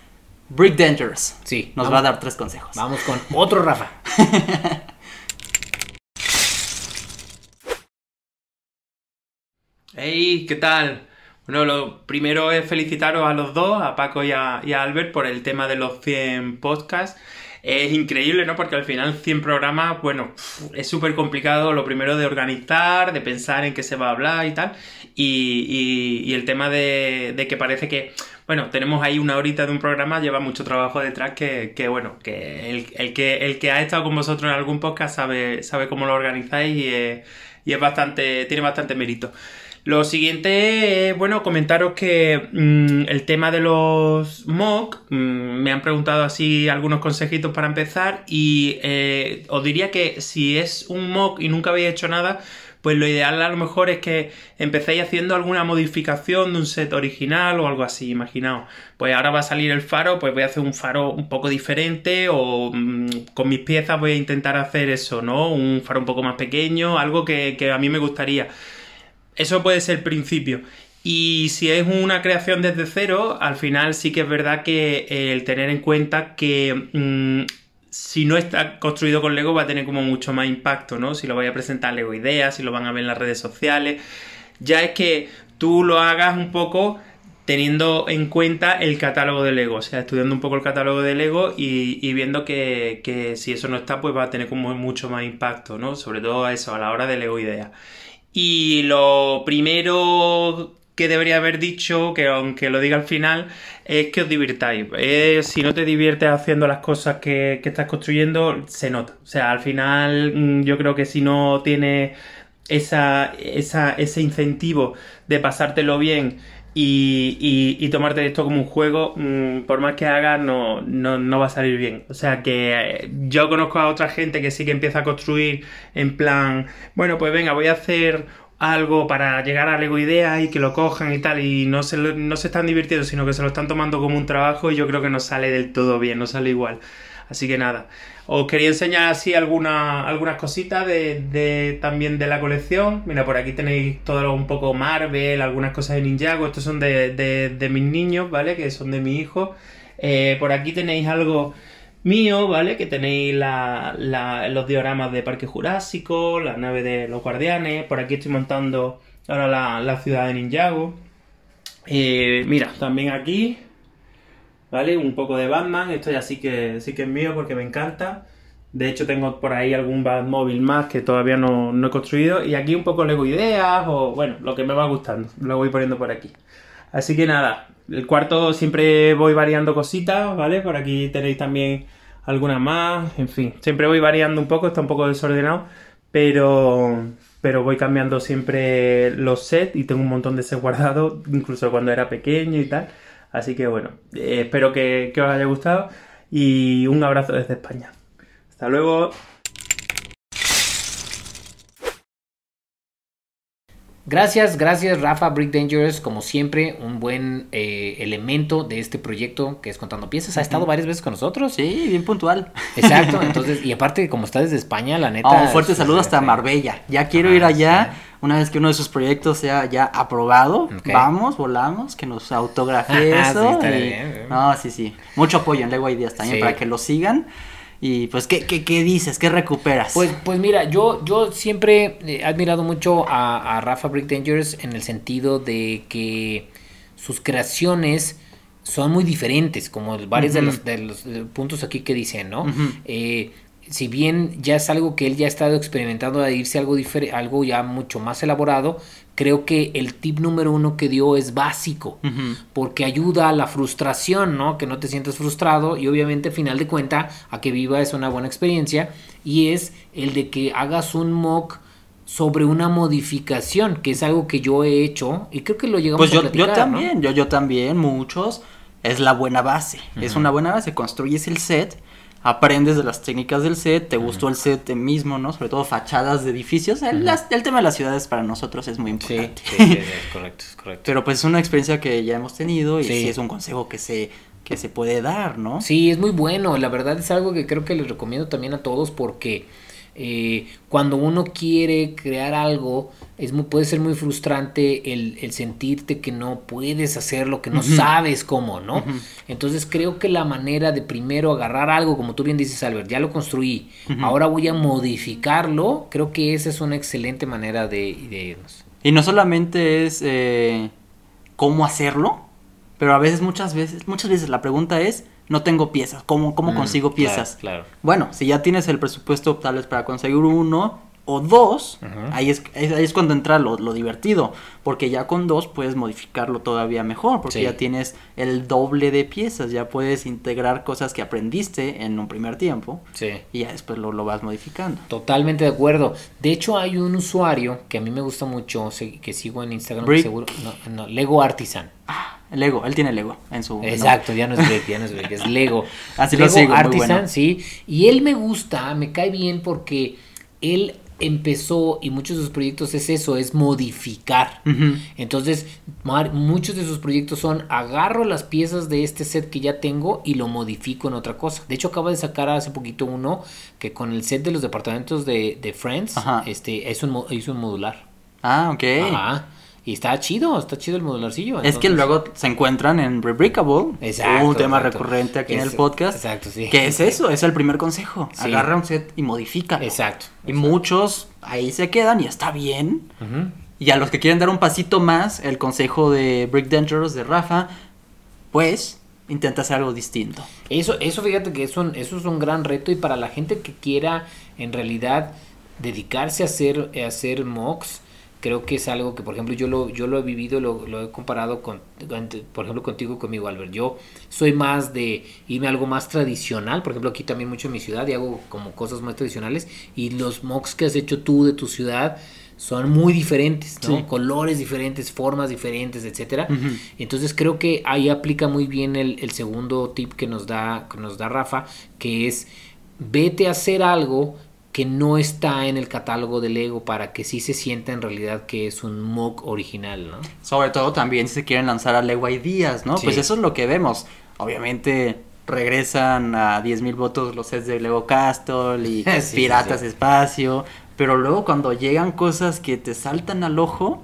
Brick Dangerous. Sí, Nos vamos. va a dar tres consejos. Vamos con otro Rafa. Hey, ¿qué tal? Bueno, lo primero es felicitaros a los dos, a Paco y a, y a Albert, por el tema de los 100 podcasts. Es increíble, ¿no? Porque al final 100 programas, bueno, es súper complicado lo primero de organizar, de pensar en qué se va a hablar y tal. Y, y- y el tema de, de que parece que, bueno, tenemos ahí una horita de un programa, lleva mucho trabajo detrás que, que, bueno, que el, el que el que ha estado con vosotros en algún podcast sabe, sabe cómo lo organizáis y y es bastante, tiene bastante mérito. Lo siguiente es, bueno, comentaros que mm, el tema de los mock, mm, me han preguntado así algunos consejitos para empezar y eh, os diría que si es un mock y nunca habéis hecho nada, pues lo ideal a lo mejor es que empecéis haciendo alguna modificación de un set original o algo así, imaginaos. Pues ahora va a salir el faro, pues voy a hacer un faro un poco diferente o mm, con mis piezas voy a intentar hacer eso, ¿no? Un faro un poco más pequeño, algo que, a mí me gustaría. Eso puede ser principio. Y si es una creación desde cero, al final sí que es verdad que el tener en cuenta que mm, si no está construido con Lego va a tener como mucho más impacto, ¿no? Si lo voy a presentar Lego Ideas, si lo van a ver en las redes sociales. Ya es que tú lo hagas un poco teniendo en cuenta el catálogo de Lego, o sea, estudiando un poco el catálogo de Lego y, y viendo que, que si eso no está, pues va a tener como mucho más impacto, ¿no? Sobre todo eso, a la hora de Lego Ideas. Y lo primero que debería haber dicho, que aunque lo diga al final, es que os divirtáis. Si no te diviertes haciendo las cosas que, que estás construyendo, se nota. O sea, al final mm, yo creo que si no tienes esa, esa, ese incentivo de pasártelo bien y, y, y tomarte esto como un juego, mm, por más que hagas, no, no, no va a salir bien. O sea que eh, yo conozco a otra gente que sí que empieza a construir en plan, bueno, pues venga, voy a hacer algo para llegar a Lego Idea y que lo cojan y tal, y no se, no se están divirtiendo, sino que se lo están tomando como un trabajo y yo creo que no sale del todo bien, no sale igual. Así que nada, os quería enseñar así alguna, algunas cositas de, también de la colección. Mira, por aquí tenéis todo un poco Marvel, algunas cosas de Ninjago. Estos son de, de- de mis niños, ¿vale? Que son de mi hijo. Eh, por aquí tenéis algo mío, ¿vale? Que tenéis la- los dioramas de Parque Jurásico, la nave de los guardianes. Por aquí estoy montando ahora la, la ciudad de Ninjago. Eh, mira, también aquí ¿vale? Un poco de Batman, esto ya sí que, sí que es mío porque me encanta. De hecho tengo por ahí algún Batmóvil más que todavía no, no he construido. Y aquí un poco Lego Ideas o bueno, lo que me va gustando, lo voy poniendo por aquí. Así que nada, el cuarto siempre voy variando cositas, ¿vale? Por aquí tenéis también algunas más, en fin, siempre voy variando un poco, está un poco desordenado, pero, pero voy cambiando siempre los sets y tengo un montón de sets guardados, incluso cuando era pequeño y tal. Así que bueno, eh, espero que, que os haya gustado y un abrazo desde España. Hasta luego. Gracias, gracias Rafa Brick Dangerous, como siempre, un buen eh, elemento de este proyecto que es Contando Piezas. Ha estado varias veces con nosotros. Sí, bien puntual. Exacto, entonces, y aparte, como está desde España, la neta. Ah, un fuerte es- saludo hasta sí. Marbella. Ya quiero ir Ah, allá. una vez que uno de sus proyectos sea ya aprobado, Ok. vamos, volamos, que nos autografe Ah, sí, eso. estaría y- bien, bien. No, sí, sí. Mucho apoyo en Lego Ideas también Sí. para que lo sigan. Y pues, ¿qué, qué, qué dices? ¿Qué recuperas? Pues, pues mira, yo, yo siempre he admirado mucho a, a Rafa Brick Dangerous en el sentido de que sus creaciones son muy diferentes, como varios de los, de los puntos aquí que dicen, ¿no? Ujú. Eh, si bien ya es algo que él ya ha estado experimentando de irse a algo, algo ya mucho más elaborado, creo que el tip número uno que dio es básico porque ayuda a la frustración, ¿no? Que no te sientas frustrado y obviamente, al final de cuenta, a que viva es una buena experiencia y es el de que hagas un mock sobre una modificación, que es algo que yo he hecho y creo que lo llegamos Pues a yo, platicar, yo ¿no? también, yo, yo también, muchos. Es la buena base. Es una buena base. Construyes el set, aprendes de las técnicas del set, te gustó el set mismo, ¿no? Sobre todo fachadas de edificios. El, las- el tema de las ciudades para nosotros es muy importante. sí, sí, sí, es correcto, es correcto. Pero pues es una experiencia que ya hemos tenido y Sí. sí, es un consejo que se, que se puede dar, ¿no? Sí, es muy bueno. La verdad es algo que creo que les recomiendo también a todos porque eh, cuando uno quiere crear algo, es muy, puede ser muy frustrante el, el sentirte que no puedes hacerlo, que no sabes cómo, ¿no? Entonces creo que la manera de primero agarrar algo, como tú bien dices, Albert, ya lo construí, ahora voy a modificarlo, creo que esa es una excelente manera de, de irnos. Y no solamente es eh, cómo hacerlo, pero a veces, muchas veces, muchas veces la pregunta es, no tengo piezas, ¿cómo, cómo Mm, consigo piezas? Claro. Bueno, si ya tienes el presupuesto tal vez para conseguir uno o dos, ahí, es, ahí es cuando entra lo, lo divertido, porque ya con dos puedes modificarlo todavía mejor, porque Sí. ya tienes el doble de piezas, ya puedes integrar cosas que aprendiste en un primer tiempo Sí. y ya después lo, lo vas modificando. Totalmente de acuerdo. De hecho, hay un usuario que a mí me gusta mucho, que sigo en Instagram, Brick. seguro. No, no, Lego Artisan. Ah, Lego, él tiene Lego en su... Exacto, ya no es Brick, ya no es Brick, es Lego. Así lo Lego muy Artisan, bueno. sí. Y él me gusta, me cae bien porque él empezó y muchos de sus proyectos es eso, es modificar. Entonces, muchos de sus proyectos son agarro las piezas de este set que ya tengo y lo modifico en otra cosa. De hecho, acaba de sacar hace poquito uno que con el set de los departamentos de, de Friends, Ajá. este, es un, hizo un modular. Ah, ok. Ajá. Y está chido, está chido el modularcillo. Es que luego se encuentran en Rebrickable, Exacto, un tema exacto. recurrente aquí en el podcast. exacto, sí. Que es eso, es el primer consejo. Sí. Agarra un set y modifícalo. Exacto. Y muchos ahí se quedan y está bien. Y a los que quieren dar un pasito más, el consejo de Brick Dangerous de Rafa, pues intenta hacer algo distinto. Eso, eso fíjate que es un, eso es un gran reto y para la gente que quiera en realidad dedicarse a hacer, a hacer mocks, creo que es algo que por ejemplo yo lo, yo lo he vivido, lo, lo he comparado con, por ejemplo contigo conmigo Albert. Yo soy más de irme a algo más tradicional, por ejemplo aquí también mucho en mi ciudad y hago como cosas más tradicionales y los mocks que has hecho tú de tu ciudad son muy diferentes, ¿no? Sí. Colores diferentes, formas diferentes, etcétera. Entonces creo que ahí aplica muy bien el, el segundo tip que nos da, que nos da Rafa, que es vete a hacer algo que no está en el catálogo de Lego para que sí se sienta en realidad que es un mock original, ¿no? Sobre todo también si se quieren lanzar a Lego Ideas, ¿no? Sí. Pues eso es lo que vemos. Obviamente regresan a 10.000 votos los sets de Lego Castle y Sí, sí, Piratas sí. Espacio. Pero luego cuando llegan cosas que te saltan al ojo,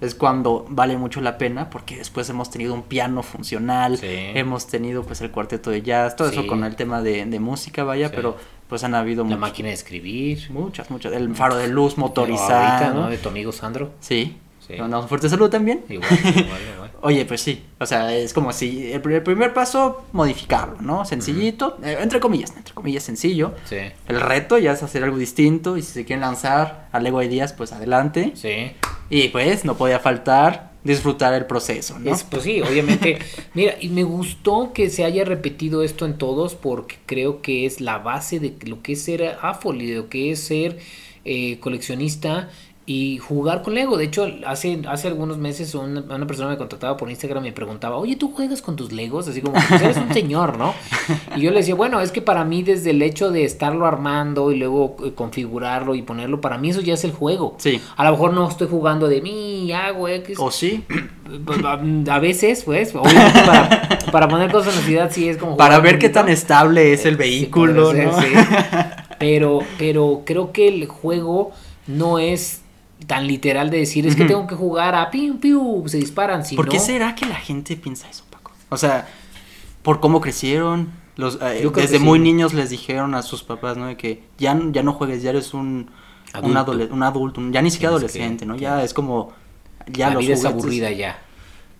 es cuando vale mucho la pena porque después hemos tenido un piano funcional, Sí. hemos tenido pues el cuarteto de jazz, todo eso con el tema de, de música, vaya, Sí. pero pues han habido La máquina de escribir. muchas, muchas. El faro de luz Ahorita, motorizado. ¿no? De tu amigo Sandro. Sí. Sí. Mandamos fuerte salud también. Igual, igual, igual. Oye, pues sí, o sea, es como si el primer, el primer paso, modificarlo, ¿no? Sencillito, eh, entre comillas, entre comillas, sencillo. Sí, El reto ya es hacer algo distinto y si se quieren lanzar a Lego Ideas, pues adelante. sí. Y pues no podía faltar disfrutar el proceso, ¿no? Es, pues sí, obviamente. Mira, y me gustó que se haya repetido esto en todos porque creo que es la base de lo que es ser AFOL y de lo que es ser eh, coleccionista y jugar con Lego. De hecho, hace, hace algunos meses una, una persona me contactaba por Instagram y me preguntaba, oye, ¿tú juegas con tus Legos? Así como, pues eres un señor, ¿no? Y yo le decía, bueno, es que para mí desde el hecho de estarlo armando y luego eh, configurarlo y ponerlo, para mí eso ya es el juego. Sí. A lo mejor no estoy jugando de mí, hago X. O sí, A veces, pues, obviamente para, para poner cosas en la ciudad sí es como... para ver qué tan estable es el Sí, vehículo, ¿no? sí. Pero, pero creo que el juego no es tan literal de decir es que tengo que jugar a piu piu, se disparan, si ¿Por qué será que la gente piensa eso, Paco? O sea, por cómo crecieron, los, eh, desde muy sí. niños les dijeron a sus papás, ¿no? De que ya, ya no juegues, ya eres un un, Adulto. adole- un adulto, un- ya ni siquiera que- adolescente, ¿no? Ya es como ya la los vida es aburrida ya.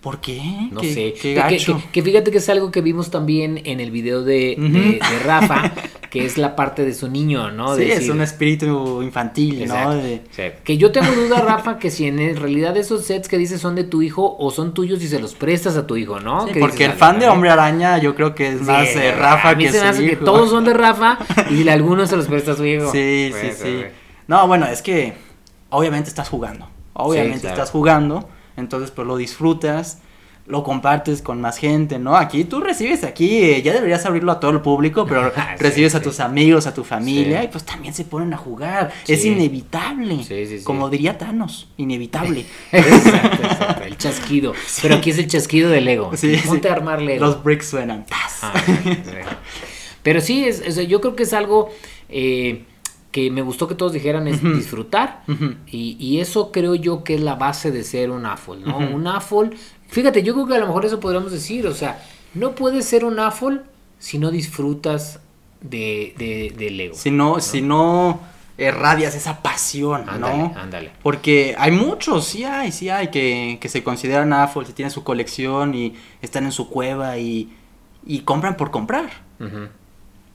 ¿Por qué? No ¿Qué- sé. Qué Que- gacho. Que, que fíjate que es algo que vimos también en el video de, Rafa, que es la parte de su niño, ¿no? sí, De es un espíritu infantil, Exacto. ¿no? De- Sí. Que yo tengo duda, Rafa, que si en realidad esos sets que dices son de tu hijo o son tuyos y se los prestas a tu hijo, ¿no? Sí, Que porque el fan de. Hombre Araña yo creo que es más eh, Rafa a mí que se me su hace que hijo. todos son de Rafa y algunos se los presta a su hijo. Sí, sí, sí. No, bueno, es que obviamente estás jugando. Obviamente claro. estás jugando. Entonces, pues lo disfrutas, lo compartes con más gente, ¿no? Aquí tú recibes aquí, eh, ya deberías abrirlo a todo el público, pero Sí, recibes a tus amigos, a tu familia, Sí. y pues también se ponen a jugar. Es inevitable. Sí, sí, sí. Como diría Thanos, inevitable. Exacto, exacto, el chasquido. Pero aquí es el chasquido de Lego. Sí, Ponte a armar Lego. Los bricks suenan. Ah. Pero sí, es, es- yo creo que es algo eh, que me gustó que todos dijeran es disfrutar. Y, y eso creo yo que es la base de ser un AFOL, ¿no? Un AFOL, fíjate, yo creo que a lo mejor eso podríamos decir, o sea, no puedes ser un AFOL si no disfrutas de, de, de Lego. Si no, si no irradias esa pasión, Ándale, ¿no? ándale. Porque hay muchos, sí hay, sí hay, que, que se consideran AFOL, si tienen su colección y están en su cueva y, y compran por comprar.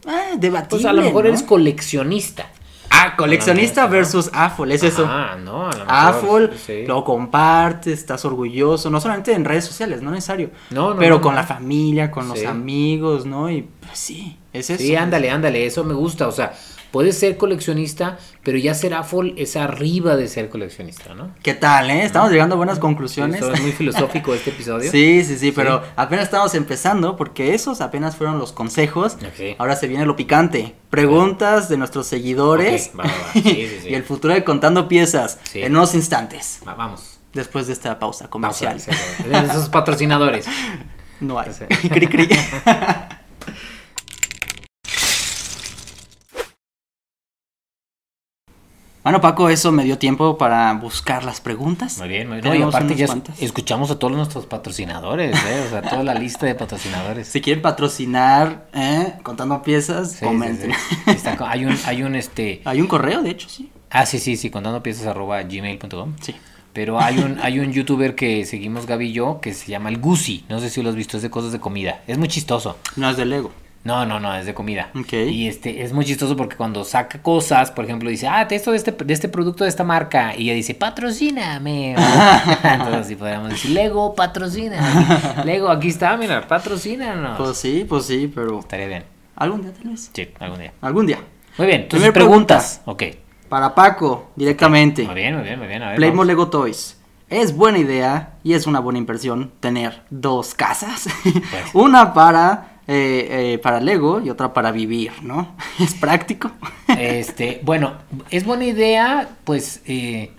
Ah, debatible, Pues a lo mejor ¿no? eres coleccionista. Ah, coleccionista versus AFOL, es eso. Ah, no, a lo mejor. AFOL, sí. lo compartes, estás orgulloso, no solamente en redes sociales, no necesario, No, no, pero no, con la familia, con los amigos, ¿no? Y pues sí, es eso. Sí, ándale, ándale, eso me gusta, o sea, puedes ser coleccionista, pero ya ser AFOL es arriba de ser coleccionista, ¿no? ¿Qué tal, eh? Estamos llegando a buenas conclusiones. Eso es muy filosófico este episodio. Sí, sí, sí, pero apenas estamos empezando porque esos apenas fueron los consejos. Ahora se viene lo picante. Preguntas de nuestros seguidores Ok, va. Sí, sí, sí. y el futuro de Contando Piezas Sí. en unos instantes Va, vamos. después de esta pausa comercial. Ver, Esos patrocinadores. No hay. Sí. Cri, cri. Bueno, Paco, eso me dio tiempo para buscar las preguntas. Muy bien, muy bien. No, y aparte ya cuantas. escuchamos a todos nuestros patrocinadores, ¿eh? O sea, toda la lista de patrocinadores. Si quieren patrocinar, ¿eh? contando piezas, Sí, comenten. sí. Está co- hay un, hay un este. Hay un correo, de hecho, sí. Ah, sí, sí, sí, contando piezas arroba gmail.com. Sí. Pero hay un, hay un youtuber que seguimos Gaby y yo que se llama el Gusi. No sé si lo has visto, es de cosas de comida. Es muy chistoso. No es de Lego. No, no, no, es de comida. Ok. Y este es muy chistoso porque cuando saca cosas, por ejemplo, dice, ah, te esto de este, de este producto de esta marca. Y ella dice, patrocíname. Entonces así podríamos decir, Lego, patrocina. Lego, aquí está, mira, patrocínanos. Pues sí, pues sí, pero Estaría bien. algún día tal vez. Sí, algún día. Algún día. Muy bien, entonces preguntas. Ok. Para Paco, directamente. Muy bien, muy bien, muy bien. A ver, Playmo vamos. Lego Toys. Es buena idea y es una buena inversión tener dos casas. una para, eh, eh, para Lego y otra para vivir, ¿no? Es práctico. Este, bueno, es buena idea, pues, eh,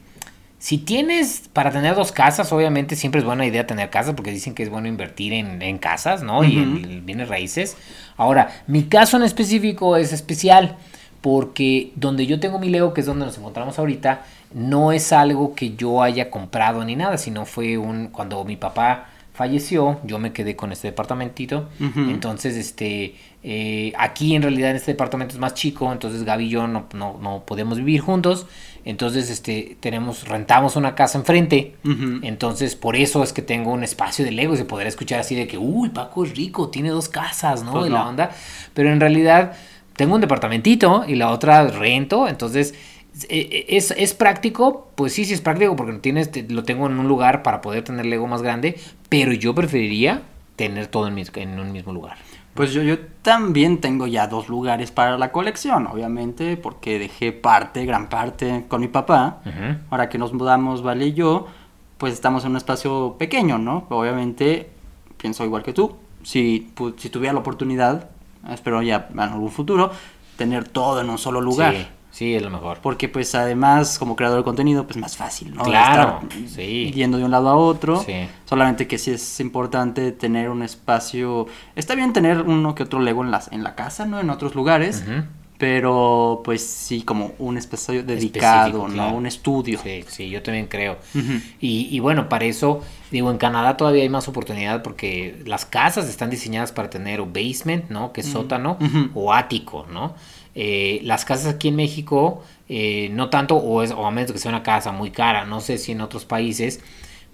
si tienes para tener dos casas, obviamente siempre es buena idea tener casas porque dicen que es bueno invertir en, en casas, ¿no? Y en, en bienes raíces. Ahora, mi caso en específico es especial porque donde yo tengo mi Lego, que es donde nos encontramos ahorita, no es algo que yo haya comprado ni nada, sino fue un, cuando mi papá falleció, yo me quedé con este departamentito, entonces, este, eh, aquí en realidad en este departamento es más chico, entonces Gaby y yo no, no, no podemos vivir juntos, entonces, este, tenemos, rentamos una casa enfrente, entonces por eso es que tengo un espacio de Lego y se podrá escuchar así de que, uy, Paco es rico, tiene dos casas, ¿no? Pues y la onda, pero en realidad tengo un departamentito y la otra rento, entonces... eh, ¿Es, ¿Es práctico? Pues sí, sí es práctico porque lo, tienes, te- lo tengo en un lugar para poder tener Lego más grande, pero yo preferiría tener todo en, mis- en un mismo lugar. Pues yo, yo también tengo ya dos lugares para la colección, obviamente, porque dejé parte, gran parte con mi papá. Ujú. Ahora que nos mudamos, Vale y yo, pues estamos en un espacio pequeño, ¿no? Obviamente, pienso igual que tú. Si, pu- si tuviera la oportunidad, espero ya en algún futuro, tener todo en un solo lugar. Sí, sí, es lo mejor. Porque pues además, como creador de contenido, pues más fácil, ¿no? Claro, Estar sí. Yendo de un lado a otro. Sí. Solamente que sí es importante tener un espacio. Está bien tener uno que otro Lego en, las, en la casa, ¿no? En otros lugares. Pero pues sí, como un espacio dedicado, Específico, ¿no? claro. Un estudio. Sí, sí, yo también creo. Y, y bueno, para eso, digo, en Canadá todavía hay más oportunidad porque las casas están diseñadas para tener o basement, ¿no? Que es sótano, o ático, ¿no? Eh, las casas aquí en México, eh, no tanto, o, es, o a menos que sea una casa muy cara, no sé si en otros países,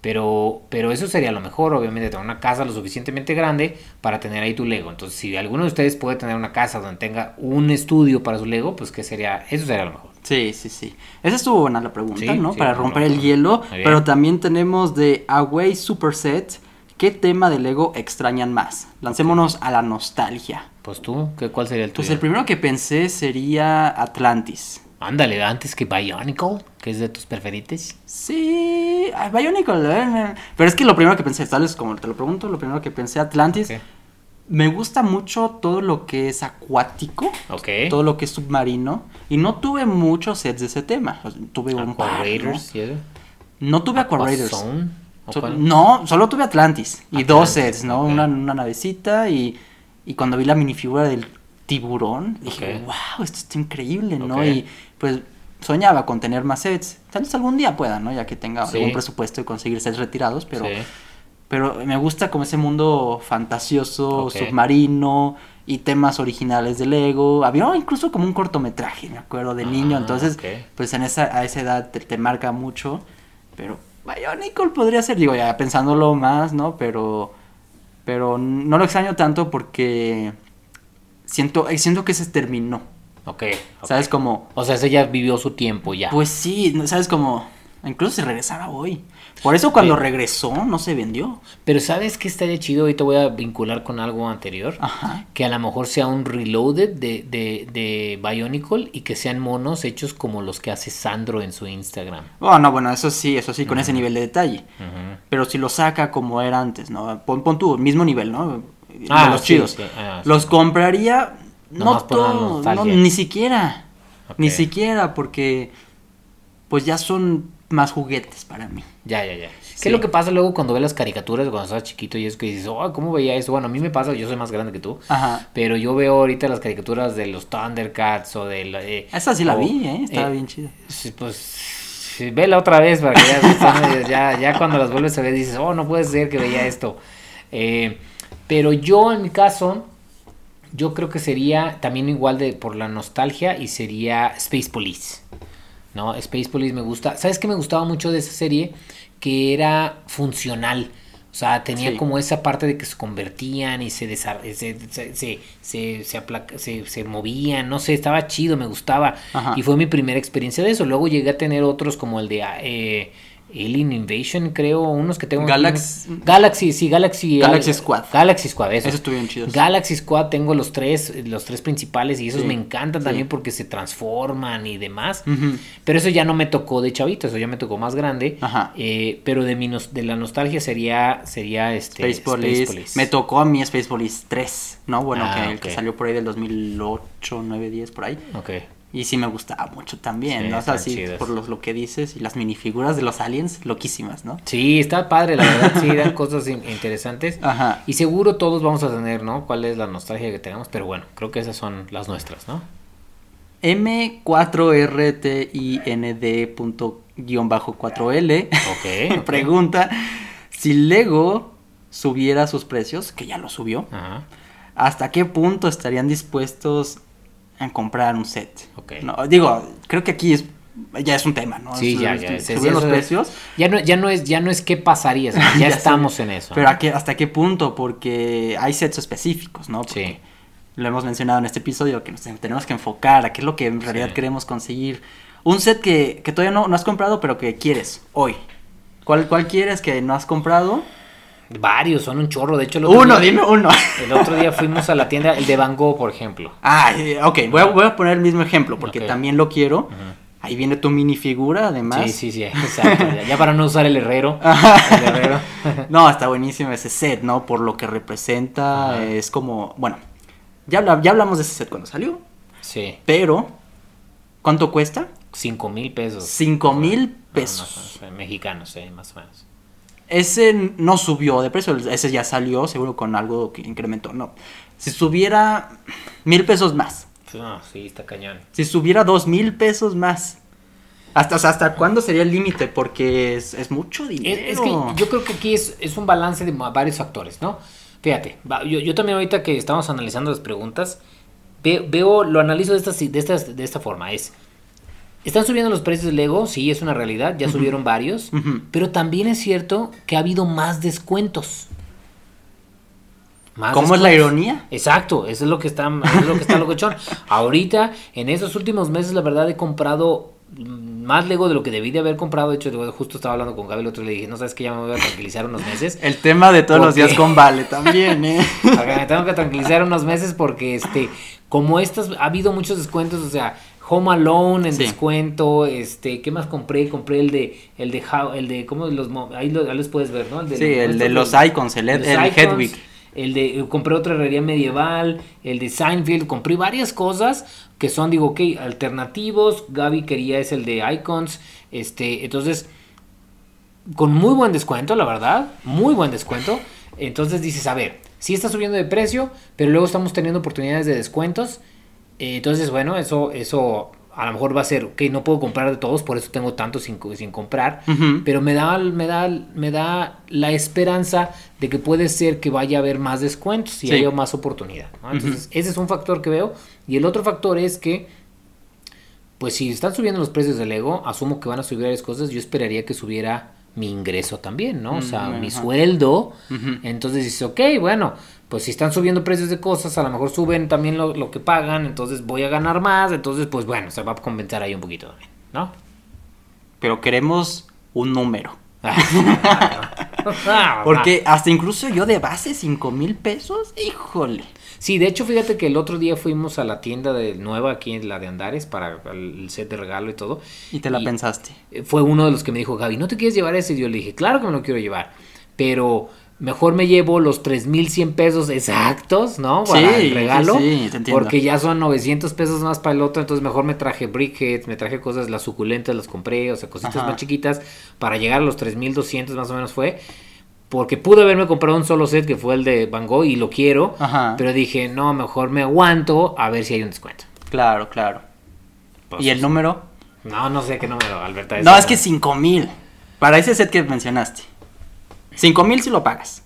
pero, pero eso sería lo mejor, obviamente, tener una casa lo suficientemente grande para tener ahí tu Lego. Entonces, si alguno de ustedes puede tener una casa donde tenga un estudio para su Lego, pues que sería, eso sería lo mejor. Sí, sí, sí. Esa estuvo buena la pregunta, Sí, ¿no? sí, Para romper el hielo. Pero también tenemos de Away Superset. ¿Qué tema de Lego extrañan más? Lancémonos a la nostalgia. Pues tú, ¿qué, ¿cuál sería el tuyo? Pues el primero que pensé sería Atlantis. Ándale, antes que Bionicle, que es de tus preferites. Sí, Bionicle, eh, pero es que lo primero que pensé, tal vez como te lo pregunto, lo primero que pensé Atlantis, me gusta mucho todo lo que es acuático, Ok. todo lo que es submarino, y no tuve muchos sets de ese tema, tuve un par, ¿no? Raiders, ¿y eso? No tuve Aqua Raiders. Aquazone, ¿o So- no, solo tuve Atlantis y dos sets, ¿no? Una, una navecita y, y cuando vi la minifigura del tiburón, dije, wow, esto está increíble, ¿no? Y pues soñaba con tener más sets. Tal vez algún día pueda, ¿no? Ya que tenga Sí. algún presupuesto y conseguir sets retirados, pero, Sí. pero me gusta como ese mundo fantasioso, submarino y temas originales de Lego. Había incluso como un cortometraje, me acuerdo, de niño, Ah, entonces pues en esa, a esa edad te, te marca mucho, pero Bionicle podría ser, digo, ya pensándolo más, ¿no? Pero, pero no lo extraño tanto porque siento, eh, siento que se terminó, Ok. ¿sabes? Como, O sea, ya vivió su tiempo ya. pues sí. ¿sabes? Como, incluso si regresara hoy. Por eso cuando regresó no se vendió. Pero ¿sabes qué estaría chido? Ahorita voy a vincular con algo anterior. Ajá. Que a lo mejor sea un reloaded de, de, de Bionicle y que sean monos hechos como los que hace Sandro en su Instagram. Oh, no, bueno, eso sí, eso sí, con ese nivel de detalle. Ujú. Pero si lo saca como era antes, ¿no? Pon, pon tú, mismo nivel, ¿no? Ah, de los sí, chidos. sí, ah, sí. los compraría, no Nomás por la todo, no, ni siquiera. Ni siquiera, porque pues ya son más juguetes para mí. Ya, ya, ya. Sí. ¿Qué es lo que pasa luego cuando ves las caricaturas cuando estás chiquito y es que dices, oh, ¿cómo veía eso? Bueno, a mí me pasa, yo soy más grande que tú. Ajá. Pero yo veo ahorita las caricaturas de los Thundercats o de... la- eh, Esa sí la o, vi, ¿eh? Estaba eh, bien chida. Sí, pues sí, vela otra vez para que ya, ya cuando las vuelves a ver dices, oh, no puede ser que veía esto. Eh, pero yo en mi caso, yo creo que sería también igual de por la nostalgia y sería Space Police. ¿No? Space Police me gusta. ¿Sabes qué me gustaba mucho de esa serie? Que era funcional. O sea, tenía Sí. como esa parte de que se convertían y se se, se, se, se, se aplaca- se- se movían, no sé, estaba chido, me gustaba. Ajá. Y fue mi primera experiencia de eso. Luego llegué a tener otros como el de eh, Alien Invasion, creo, unos que tengo. aquí. Galax- Galaxy, sí, Galaxy. Galaxy al- Squad. Galaxy Squad, eso. Esos estuvieron chidos. Galaxy Squad tengo los tres, los tres principales y esos Sí, me encantan sí. también porque se transforman y demás. Pero eso ya no me tocó de chavito, eso ya me tocó más grande. Ajá. Eh, pero de mi nos- de la nostalgia sería sería este Space Police. Me tocó a mí Space Police 3, ¿no? Bueno, Ah, que el que salió por ahí del 2008, 9, 10, por ahí. Ok. Y sí me gustaba mucho también, Sí, ¿no? O sea, sí, por los, lo que dices y las minifiguras de los aliens, loquísimas, ¿no? Sí, está padre, la verdad, sí, dan cosas in- interesantes. Ajá. Y seguro todos vamos a tener, ¿no? ¿Cuál es la nostalgia que tenemos? Pero bueno, creo que esas son las nuestras, ¿no? M4RTIND.4L Ok. ok. pregunta si Lego subiera sus precios, que ya lo subió, Ajá. ¿hasta qué punto estarían dispuestos a comprar un set? Ok. No, digo, creo que aquí es ya es un tema, ¿no? Sí, ya, ya. los precios. Ya no, ya no es, ya no es qué pasaría, ya, estamos en eso. Pero. ¿a qué- ¿hasta qué punto? Porque hay sets específicos, ¿no? Porque Sí. Lo hemos mencionado en este episodio, que nos tenemos que enfocar a qué es lo que en realidad Sí. queremos conseguir. Un set que, que todavía no, no has comprado, pero que quieres hoy. ¿Cuál, ¿Cuál quieres que no has comprado? Varios, son un chorro. De hecho, el otro Uno, día- dime uno. El otro día fuimos a la tienda, el de Van Gogh, por ejemplo. Ah, eh, ok, voy a, voy a poner el mismo ejemplo porque también lo quiero. Ahí viene tu minifigura, además. Sí, sí, sí, exacto. Ya, ya para no usar el herrero. El herrero. no, está buenísimo ese set, ¿no? Por lo que representa, es como, bueno, ya, ya hablamos de ese set cuando salió, Sí, pero ¿cuánto cuesta? cinco mil pesos. Cinco mil No, no, pesos. no, mexicanos, sí, más o menos. Ese no subió de precio, ese ya salió seguro con algo que incrementó, no. Si subiera mil pesos más, No, sí, está cañón. Si subiera dos mil pesos más. Hasta, o sea, ¿Hasta cuándo sería el límite? Porque es, es mucho dinero. Es, es que yo creo que aquí es, es un balance de varios factores, ¿no? Fíjate, yo, yo también ahorita que estamos analizando las preguntas, ve- veo, lo analizo de esta, de, esta, de esta forma, es, ¿están subiendo los precios del Lego? Sí, es una realidad, ya subieron varios, pero también es cierto que ha habido más descuentos. Más ¿Cómo es la ironía? Exacto, eso es lo que está, es lo que está locochón. Ahorita, en esos últimos meses, la verdad he comprado más Lego de lo que debí de haber comprado. De hecho, justo estaba hablando con Gaby el otro y le dije, no sabes que ya me voy a tranquilizar unos meses. El tema de todos ¿Por los días con Vale también, ¿eh? Me tengo que tranquilizar unos meses porque este, como estas, ha habido muchos descuentos, o sea, Home Alone en Sí. descuento, este, ¿qué más compré? Compré el de, el de, How- el de, ¿cómo los, ahí, lo- ahí los puedes ver, ¿no? El de, Sí, el de los icons, el, los el icons, Hedwig. El de, compré otra herrería medieval, el de Seinfeld, compré varias cosas que son, digo, ok, alternativos, Gaby quería es el de Icons, este, entonces, con muy buen descuento, la verdad, muy buen descuento, entonces dices, a ver, sí está subiendo de precio, pero luego estamos teniendo oportunidades de descuentos, entonces, bueno, eso, eso a lo mejor va a ser, ok, no puedo comprar de todos, por eso tengo tanto sin, sin comprar, pero me da, me, da, me da la esperanza de que puede ser que vaya a haber más descuentos y Sí. haya más oportunidad. ¿no? Entonces, ese es un factor que veo. Y el otro factor es que, pues si están subiendo los precios del Lego, asumo que van a subir varias cosas, yo esperaría que subiera mi ingreso también, ¿no? O sea, Mm, mi ajá. sueldo. Entonces dices, ok, bueno, pues si están subiendo precios de cosas, a lo mejor suben también lo, lo que pagan, entonces voy a ganar más, entonces pues bueno, se va a compensar ahí un poquito también, ¿no? Pero queremos un número. Ah, Porque hasta incluso yo de base, cinco mil pesos, híjole. Sí, de hecho, fíjate que el otro día fuimos a la tienda de nueva aquí en la de Andares para el set de regalo y todo. Y te la Y- pensaste. Fue uno de los que me dijo, Gaby, ¿no te quieres llevar ese? Y yo le dije, claro que me lo quiero llevar, pero mejor me llevo los 3.100 pesos exactos, ¿no? Para Sí, el regalo. sí, sí, te entiendo. porque ya son 900 pesos más para el otro, entonces mejor me traje briquettes, me traje cosas, las suculentas las compré, o sea, cositas Ajá. más chiquitas para llegar a los 3.200 más o menos fue. Porque pude haberme comprado un solo set que fue el de Van Gogh y lo quiero, Ajá. pero dije, no, mejor me aguanto a ver si hay un descuento. Claro, claro. Pues, ¿Y el número? No, no sé qué número, Alberta. No, es que cinco mil. Para ese set que mencionaste. Cinco mil si lo pagas.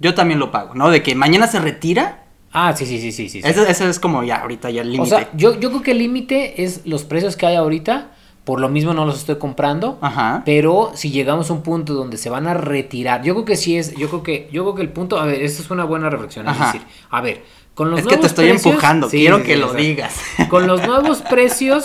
Yo también lo pago, ¿no? De que mañana se retira. Ah, sí, sí, sí, sí, sí. Ese, ese es como ya, ahorita ya el O límite. sea, yo, yo creo que el límite es los precios que hay ahorita. Por lo mismo no los estoy comprando. Ajá. Pero si llegamos a un punto donde se van a retirar, yo creo que sí es, yo creo que, yo creo que el punto, a ver, esta es una buena reflexión, Ajá. es decir, a ver, con los es que te nuevos estoy precios- empujando. Sí, Quiero sí, que sí, lo exacto. digas. Con los nuevos precios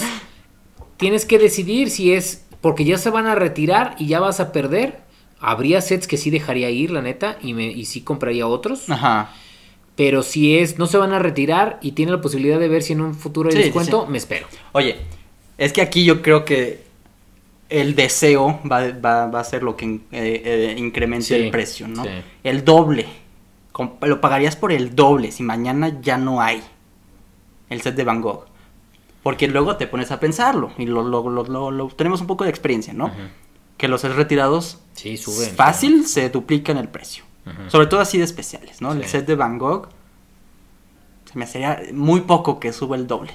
tienes que decidir si es porque ya se van a retirar y ya vas a perder. Habría sets que sí dejaría ir, la neta, y me y sí compraría otros. Ajá. Pero si es no se van a retirar y tiene la posibilidad de ver si en un futuro hay Sí, descuento, sí. me espero. Oye, es que aquí yo creo que el deseo va, va- va a ser lo que eh, eh, incremente Sí, el precio, ¿no? El doble. Lo pagarías por el doble si mañana ya no hay el set de Van Gogh. Porque luego te pones a pensarlo y lo, lo- lo- lo- lo- tenemos un poco de experiencia, ¿no? Que los sets retirados Sí, suben. fácil se duplican el precio. Sobre todo así de especiales, ¿no? El set de Van Gogh se me haría muy poco que suba el doble.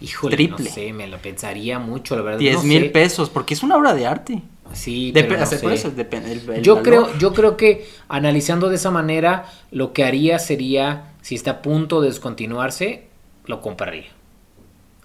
Híjole, triple. no sé, me lo pensaría mucho, la verdad. 10 no mil sé. pesos, porque es una obra de arte. Sí, Dep- pero no o sea, por sé. eso depende el- el yo valor. creo, yo creo que analizando de esa manera, lo que haría sería, si está a punto de descontinuarse, lo compraría.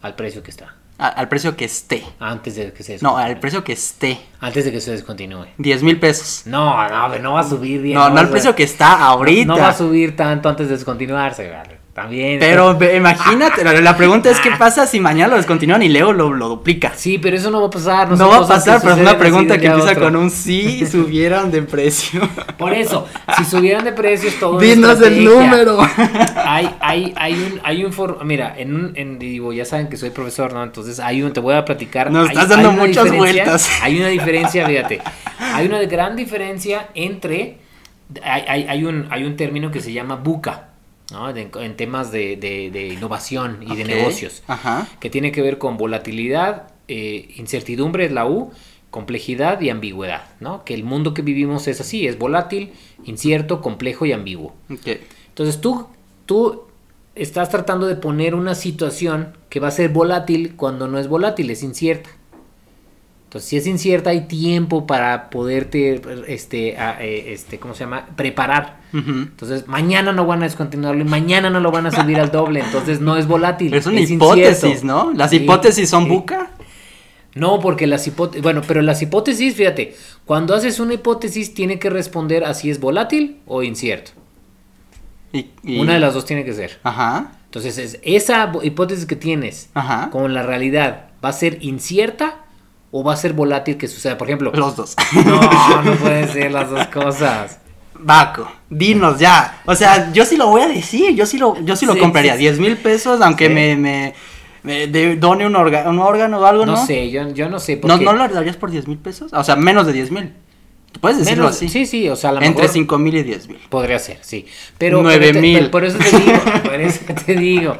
Al precio que está. A- al precio que esté. Antes de que se No, descontinúe. al precio que esté. Antes de que se descontinúe. 10 mil pesos. No, no, no va a subir bien. No, no al precio que está ahorita. No va a subir tanto antes de descontinuarse, vale. También. Pero imagínate, la, pregunta es qué pasa si mañana lo descontinúan y Leo lo, lo duplica. Sí, pero eso no va a pasar. No, va a pasar, pero es una pregunta que empieza otro. con un sí subieran de precio. Por eso, si subieran de precios todo. Dinos el número. Hay, hay, hay un, hay un for- mira, en un, en, digo, ya saben que soy profesor, ¿no? Entonces hay un, te voy a platicar. Nos hay- estás dando muchas vueltas. Hay una diferencia, fíjate, hay una gran diferencia entre, hay, hay, hay un, hay un término que se llama buca, ¿no? De- en temas de, de- de innovación y de negocios, Ajá. que tiene que ver con volatilidad, eh, incertidumbre es la U, complejidad y ambigüedad, ¿no? Que el mundo que vivimos es así, es volátil, incierto, complejo y ambiguo. Entonces tú, tú estás tratando de poner una situación que va a ser volátil cuando no es volátil, es incierta. Entonces, si es incierta, hay tiempo para poderte, este, a- eh, este, ¿cómo se llama? Preparar. Entonces, mañana no van a descontinuarlo y mañana no lo van a subir al doble. Entonces, no es volátil. Es una es hipótesis, incierto. ¿no? Las Sí, hipótesis son sí. buca. No, porque las hipótesis, bueno, pero las hipótesis, fíjate, cuando haces una hipótesis tiene que responder a si es volátil o incierto. Y, y- Una de las dos tiene que ser. Ajá, Entonces, es, esa hipótesis que tienes ajá. con la realidad, ¿va a ser incierta o va a ser volátil que suceda? Por ejemplo, Los dos. no, no pueden ser las dos cosas. Baco, dinos ya. O sea, yo sí lo voy a decir. Yo sí lo, yo sí lo Sí, compraría. sí, sí. 10 mil pesos, aunque me, me, me de- done un, orga- un órgano o algo, ¿no? No sé, yo, yo no sé. ¿No, porque ¿No lo darías por 10 mil pesos? O sea, menos de 10 mil. Puedes decirlo menos- así. Sí, sí, o sea, a lo Entre mejor 5 mil y 10 mil. podría ser, sí. Pero, Nueve pero te- mil. pero por eso te digo, por eso te digo.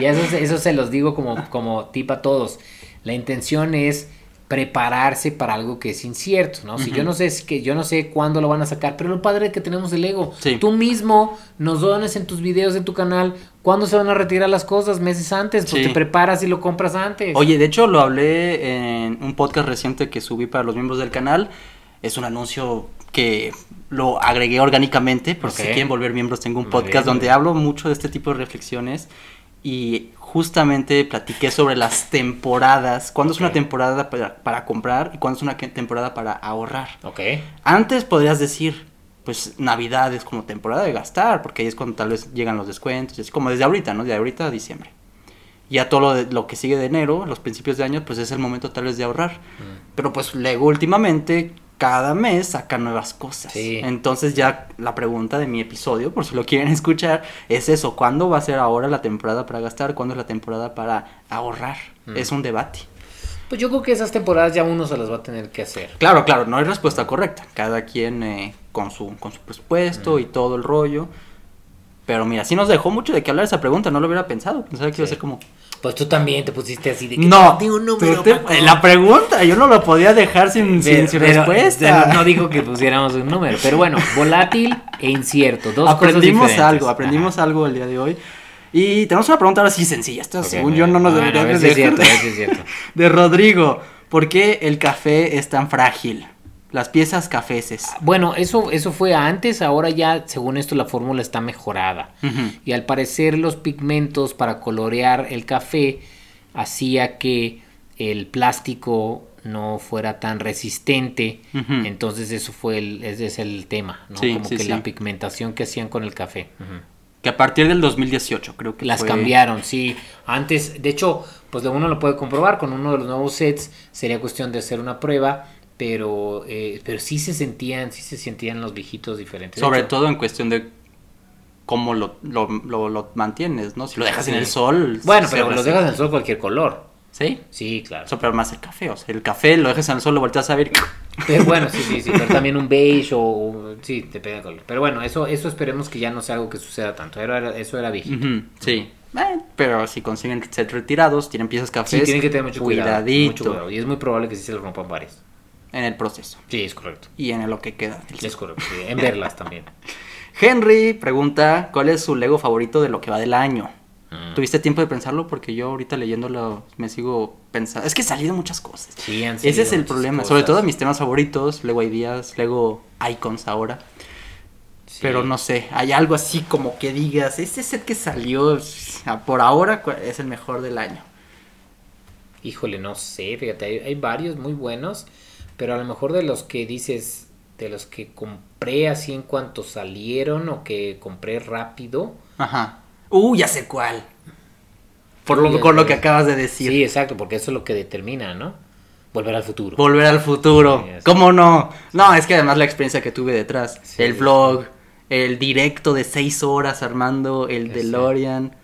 Y eso, se- eso se los digo como, como tip a todos. La intención es prepararse para algo que es incierto, ¿no? Si yo no sé es que yo no sé cuándo lo van a sacar, pero lo padre es que tenemos el ego. Sí. Tú mismo nos dones en tus videos en tu canal cuándo se van a retirar las cosas meses antes, pues Sí. te preparas y lo compras antes. Oye, de hecho lo hablé en un podcast reciente que subí para los miembros del canal. Es un anuncio que lo agregué orgánicamente, por si Ok. se quieren volver miembros, tengo un podcast bien, donde bien. hablo mucho de este tipo de reflexiones y justamente platiqué sobre las temporadas, cuándo es una temporada para, para comprar y cuándo es una temporada para ahorrar. Ok. Antes podrías decir, pues Navidad es como temporada de gastar, porque ahí es cuando tal vez llegan los descuentos, es como desde ahorita, ¿no? De ahorita a diciembre. Ya todo lo, de- lo que sigue de enero, los principios de año, pues es el momento tal vez de ahorrar. Mm. Pero pues luego últimamente, cada mes sacan nuevas cosas. Sí. Entonces ya la pregunta de mi episodio, por si lo quieren escuchar, es eso, ¿cuándo va a ser ahora la temporada para gastar? ¿Cuándo es la temporada para ahorrar? Mm. Es un debate. Pues yo creo que esas temporadas ya uno se las va a tener que hacer. Claro, claro, no hay respuesta correcta. Cada quien eh, con, su, con su presupuesto y todo el rollo. Pero mira, sí nos dejó mucho de que hablar esa pregunta, no lo hubiera pensado. Pensaba que iba a ser como... Pues tú también te pusiste así de que No, di un número. te- Paco". eh, la pregunta, yo no lo podía dejar sin, Pero- sin pero- respuesta. pero No digo que pusiéramos un número, pero bueno, volátil e incierto. Dos aprendimos cosas diferentes. algo, aprendimos Ajá. algo el día de hoy. Y tenemos una pregunta ahora sí sencilla. Esta, Ok, según yo, no nos Bueno, a deberíamos ver si cierto. De Rodrigo, ¿por qué el café es tan frágil? Las piezas cafeces. Bueno, eso, eso fue antes, ahora ya, según esto, la fórmula está mejorada. Y al parecer los pigmentos para colorear el café hacía que el plástico no fuera tan resistente. Entonces eso fue el, ese es el tema, ¿no? Sí, Como sí, que sí. la pigmentación que hacían con el café. Que a partir del 2018 creo que Las fue- cambiaron, sí. Antes, de hecho, pues uno lo puede comprobar con uno de los nuevos sets. Sería cuestión de hacer una prueba, pero, eh, pero sí se sentían, sí se sentían los viejitos diferentes. Sobre hecho, todo en cuestión de cómo lo, lo, lo- lo mantienes, ¿no? Si lo dejas en Sí. el sol. Bueno, pero resiste. dejas en el sol cualquier color. ¿Sí? Sí, claro. Eso, pero más el café. O sea, el café lo dejas en el sol, lo volteas a ver. Pero bueno, sí, sí, sí, pero también un beige o, o- sí, te pega el color. Pero bueno, eso, eso esperemos que ya no sea algo que suceda tanto. Era, era- eso era viejito. Sí. Eh, pero si consiguen ser retirados, tienen piezas Sí, cafés. tienen que tener mucho cuidado, cuidadito mucho cuidado. Y es muy probable que sí se le rompan varias. En el proceso. Sí, es correcto. Y en lo que queda. del Es correcto. sí, En verlas también. Henry pregunta, ¿cuál es su Lego favorito de lo que va del año? Mm. ¿Tuviste tiempo de pensarlo? Porque yo ahorita leyéndolo me sigo pensando. Es que salieron muchas cosas. Sí, han Ese salido es el problema. cosas. Sobre todo mis temas favoritos, Lego Ideas, Lego Icons ahora. Sí. Pero no sé, hay algo así como que digas, este set que salió por ahora es el mejor del año. Híjole, no sé, fíjate, hay, hay varios muy buenos, pero a lo mejor de los que dices, de los que compré así en cuanto salieron o que compré rápido. Ajá. Uh, ya sé cuál. Por lo, con lo que acabas de decir. Sí, exacto, porque eso es lo que determina, ¿no? Volver al futuro. Volver al futuro. Sí. ¿Cómo no? No, es que además la experiencia que tuve detrás. Sí, el sí. vlog, el directo de seis horas armando, el DeLorean,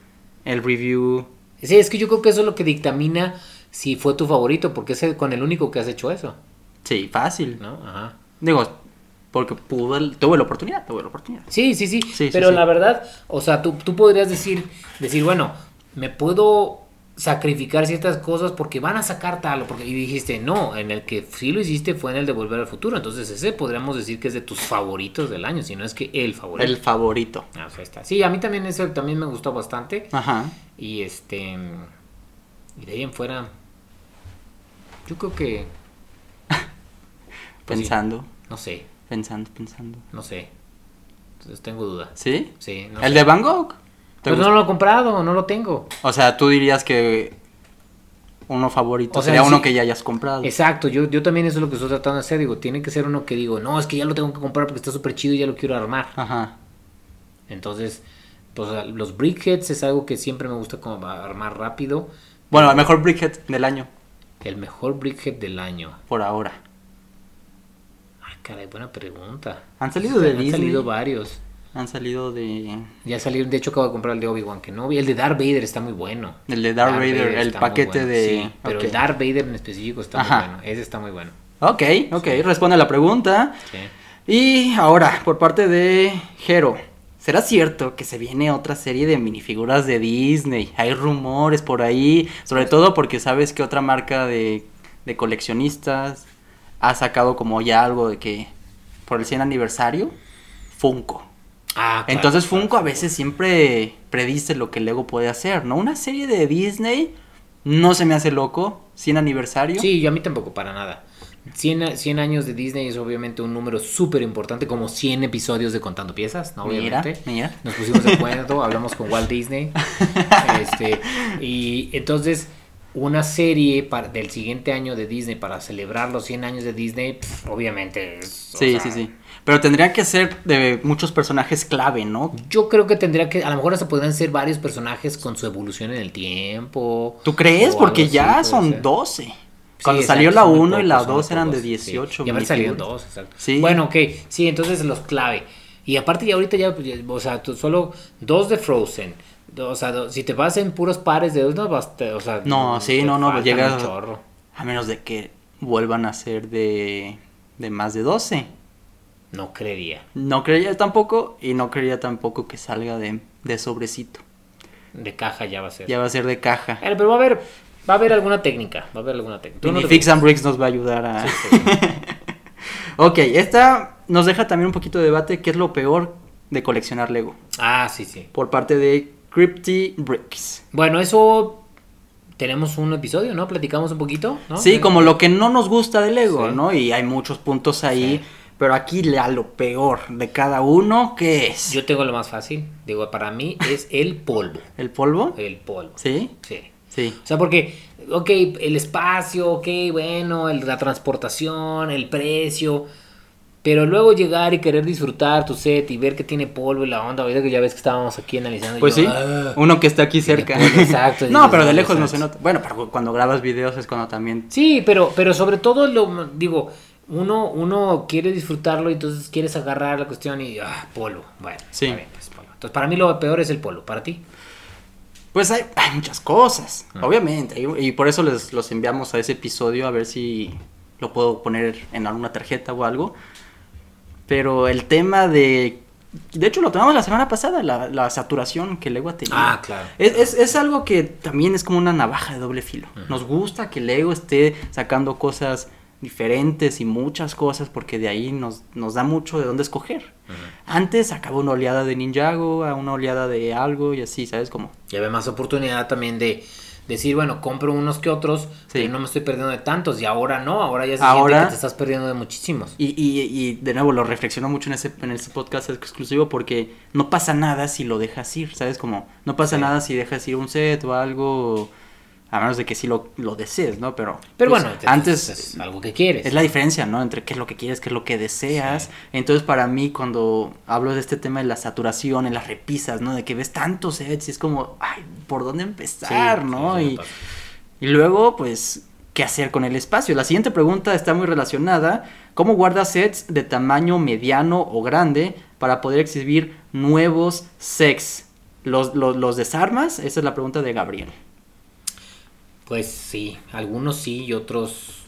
el review. Sí, es que yo creo que eso es lo que dictamina si fue tu favorito, porque es el- con el único que has hecho eso, Sí, fácil. ¿no? Ajá. Digo, porque pude, tuve la oportunidad, tuve la oportunidad. Sí, sí, sí, pero sí. la verdad, o sea, tú, tú podrías decir, decir, bueno, me puedo sacrificar ciertas cosas porque van a sacar tal o porque y dijiste no en el que sí lo hiciste fue en el de volver al futuro entonces ese podríamos decir que es de tus favoritos del año si no es que el favorito El favorito. Ah, pues ahí está. sí a mí también ese también me gustó bastante Ajá. y este y de ahí en fuera yo creo que Pues sí. Pensando, no sé pensando, pensando. no sé entonces tengo duda ¿Sí? sí no ¿El sé. de Van Gogh? ¿Te pues gusta? no lo he comprado no lo tengo O sea, tú dirías que uno favorito O sea, sería uno que ya hayas comprado. Exacto, yo, yo también eso es lo que estoy tratando de hacer. Digo, tiene que ser uno que digo, no, es que ya lo tengo que comprar porque está súper chido y ya lo quiero armar. Ajá. Entonces, pues los brickheads es algo que siempre me gusta como armar rápido. Bueno, el mejor brickhead del año, El mejor brickhead del año. por ahora. Ay, caray, buena pregunta. Han salido de Han Disney. salido varios. Han salido de... Ya salieron, de hecho acabo de comprar el de Obi-Wan Kenobi. El de Darth Vader está muy bueno. El de Darth Vader, el paquete bueno, de... Sí, pero el Darth Vader en específico está Ajá. muy bueno. Ese está muy bueno. Ok, ok, responde a la pregunta. Sí. Y ahora, por parte de Jero, ¿será cierto que se viene otra serie de minifiguras de Disney? Hay rumores por ahí, sobre todo porque sabes que otra marca de, de coleccionistas ha sacado como ya algo de que por el 100 aniversario, Funko. Ah, claro, Entonces claro, Funko a veces siempre predice lo que Lego puede hacer, ¿no? Una serie de Disney no se me hace loco, 100 aniversario. Sí, yo a mí tampoco, para nada. 100, a- 100 años de Disney es obviamente un número súper importante, como 100 episodios de Contando Piezas, ¿no? Mira, Obviamente. mira. Nos pusimos de acuerdo, hablamos con Walt Disney. este, y entonces, una serie para, del siguiente año de Disney para celebrar los 100 años de Disney, obviamente es. Sí, sea, sí, sí. Pero tendría que ser de muchos personajes clave, ¿no? Yo creo que tendría que, a lo mejor hasta podrían ser varios personajes con su evolución en el tiempo. ¿Tú crees? Porque así, ya son ser. 12. Sí, Cuando salió la son muy 1 y la pocos, son 2 eran de pocos, sí. 18. Y haber salido minifiguras. dos, exacto. Sí. Bueno, ok, sí, entonces los clave. Y aparte ya ahorita ya, pues, o sea, solo dos de Frozen. O sea, si te vas en puros pares de dos, no basta, o sea... No, sí, te no, no, faltan llega- un chorro. A menos de que vuelvan a ser de, de más de 12. No creería. No creía tampoco y no creía tampoco que salga de, de sobrecito. De caja ya va a ser. Ya va a ser de caja. Pero va a haber, va a haber alguna técnica, va a haber alguna técnica. No te Fix and Bricks nos va a ayudar a... sí. ok, esta nos deja también un poquito de debate. ¿Qué es lo peor de coleccionar Lego? Ah, sí, sí. Por parte de Crypty Bricks. Bueno, eso... Tenemos un episodio, ¿no? Platicamos un poquito, ¿no? Sí, como lo que no nos gusta de Lego, Sí. ¿no? Y hay muchos puntos ahí. Sí. Pero aquí le- a lo peor de cada uno, ¿qué es? Yo tengo lo más fácil. Digo, para mí es el polvo. ¿El polvo? El polvo. Sí, Sí. sí. O sea, porque, ok, el espacio, ok, bueno, el- la transportación, el precio. Pero luego llegar y querer disfrutar tu set y ver que tiene polvo y la onda, ahorita que ya ves que estábamos aquí analizando. Pues yo, sí, ah. uno que está aquí cerca. polvo, exacto, no, dices, pero de lejos no se nota. Bueno, pero cuando grabas videos es cuando también... Sí, pero, pero sobre todo, lo digo, uno, uno quiere disfrutarlo y entonces quieres agarrar la cuestión y, ah, polvo. Bueno, Sí. bien, pues, polvo. Entonces, para mí lo peor es el polvo. ¿Para ti? Pues hay, hay muchas cosas, Ah. obviamente. Y, y por eso les los enviamos a ese episodio a ver si lo puedo poner en alguna tarjeta o algo. Pero el tema de... De hecho, lo tomamos la semana pasada, la, la saturación que Lego ha tenido. Ah, claro. Es, es, es algo que también es como una navaja de doble filo. Nos gusta que Lego esté sacando cosas diferentes y muchas cosas porque de ahí nos, nos da mucho de dónde escoger. Antes sacaba una oleada de Ninjago, a una oleada de algo y así, ¿sabes cómo? Ya ve más oportunidad también de decir, bueno, compro unos que otros, Sí. pero no me estoy perdiendo de tantos. Y ahora no, ahora ya se Ahora- siente que te estás perdiendo de muchísimos. Y, y, y de nuevo lo reflexiono mucho en ese, en ese podcast exclusivo porque no pasa nada si lo dejas ir, ¿sabes? Como no pasa Sí. nada si dejas ir un set o algo, a menos de que sí lo, lo desees, ¿no? Pero, Pero pues, bueno, antes es algo que quieres. es la diferencia, ¿no? Entre qué es lo que quieres, qué es lo que deseas. Entonces, para mí, cuando hablo de este tema de la saturación, en las repisas, ¿no? De que ves tantos sets y es como, ay, ¿por dónde empezar, sí, no? y, y luego, pues, ¿qué hacer con el espacio? La siguiente pregunta está muy relacionada. ¿Cómo guardas sets de tamaño mediano o grande para poder exhibir nuevos sets? ¿Los, los, los desarmas? Esa es la pregunta de Gabriel. Pues sí, algunos sí y otros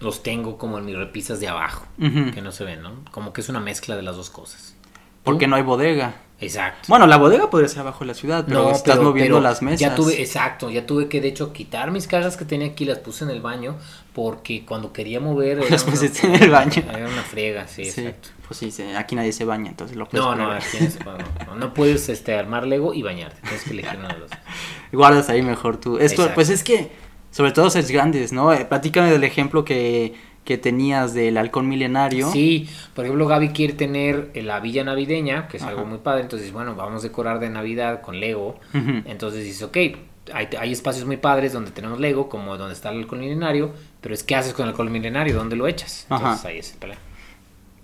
los tengo como en mis repisas de abajo, que no se ven, ¿no? Como que es una mezcla de las dos cosas. Porque ¿Tú? no hay bodega. Exacto. Bueno, la bodega podría ser abajo de la ciudad, pero estás moviendo las mesas. Ya tuve, exacto, ya tuve que de hecho quitar mis cajas que tenía aquí, las puse en el baño, porque cuando quería mover. Las una- pusiste en el baño. Era una friega, sí, Sí, exacto. pues sí, aquí nadie se baña, entonces lo puedes No, no, aquí no, se no, no, no puedes este, armar Lego y bañarte, tienes que elegir uno de los. Guardas ahí mejor tú. Esto, Exacto. pues es que, sobre todo es grandes, ¿no? Eh, platícame del ejemplo que, que tenías del halcón milenario. Sí, por ejemplo, Gaby quiere tener eh, la villa navideña, que es Ajá. algo muy padre, entonces, bueno, vamos a decorar de Navidad con Lego. Entonces dices, ok, hay, hay espacios muy padres donde tenemos Lego, como donde está el alcohol milenario, pero es ¿qué haces con el alcohol milenario? ¿Dónde lo echas? Ajá. Entonces ahí es el problema.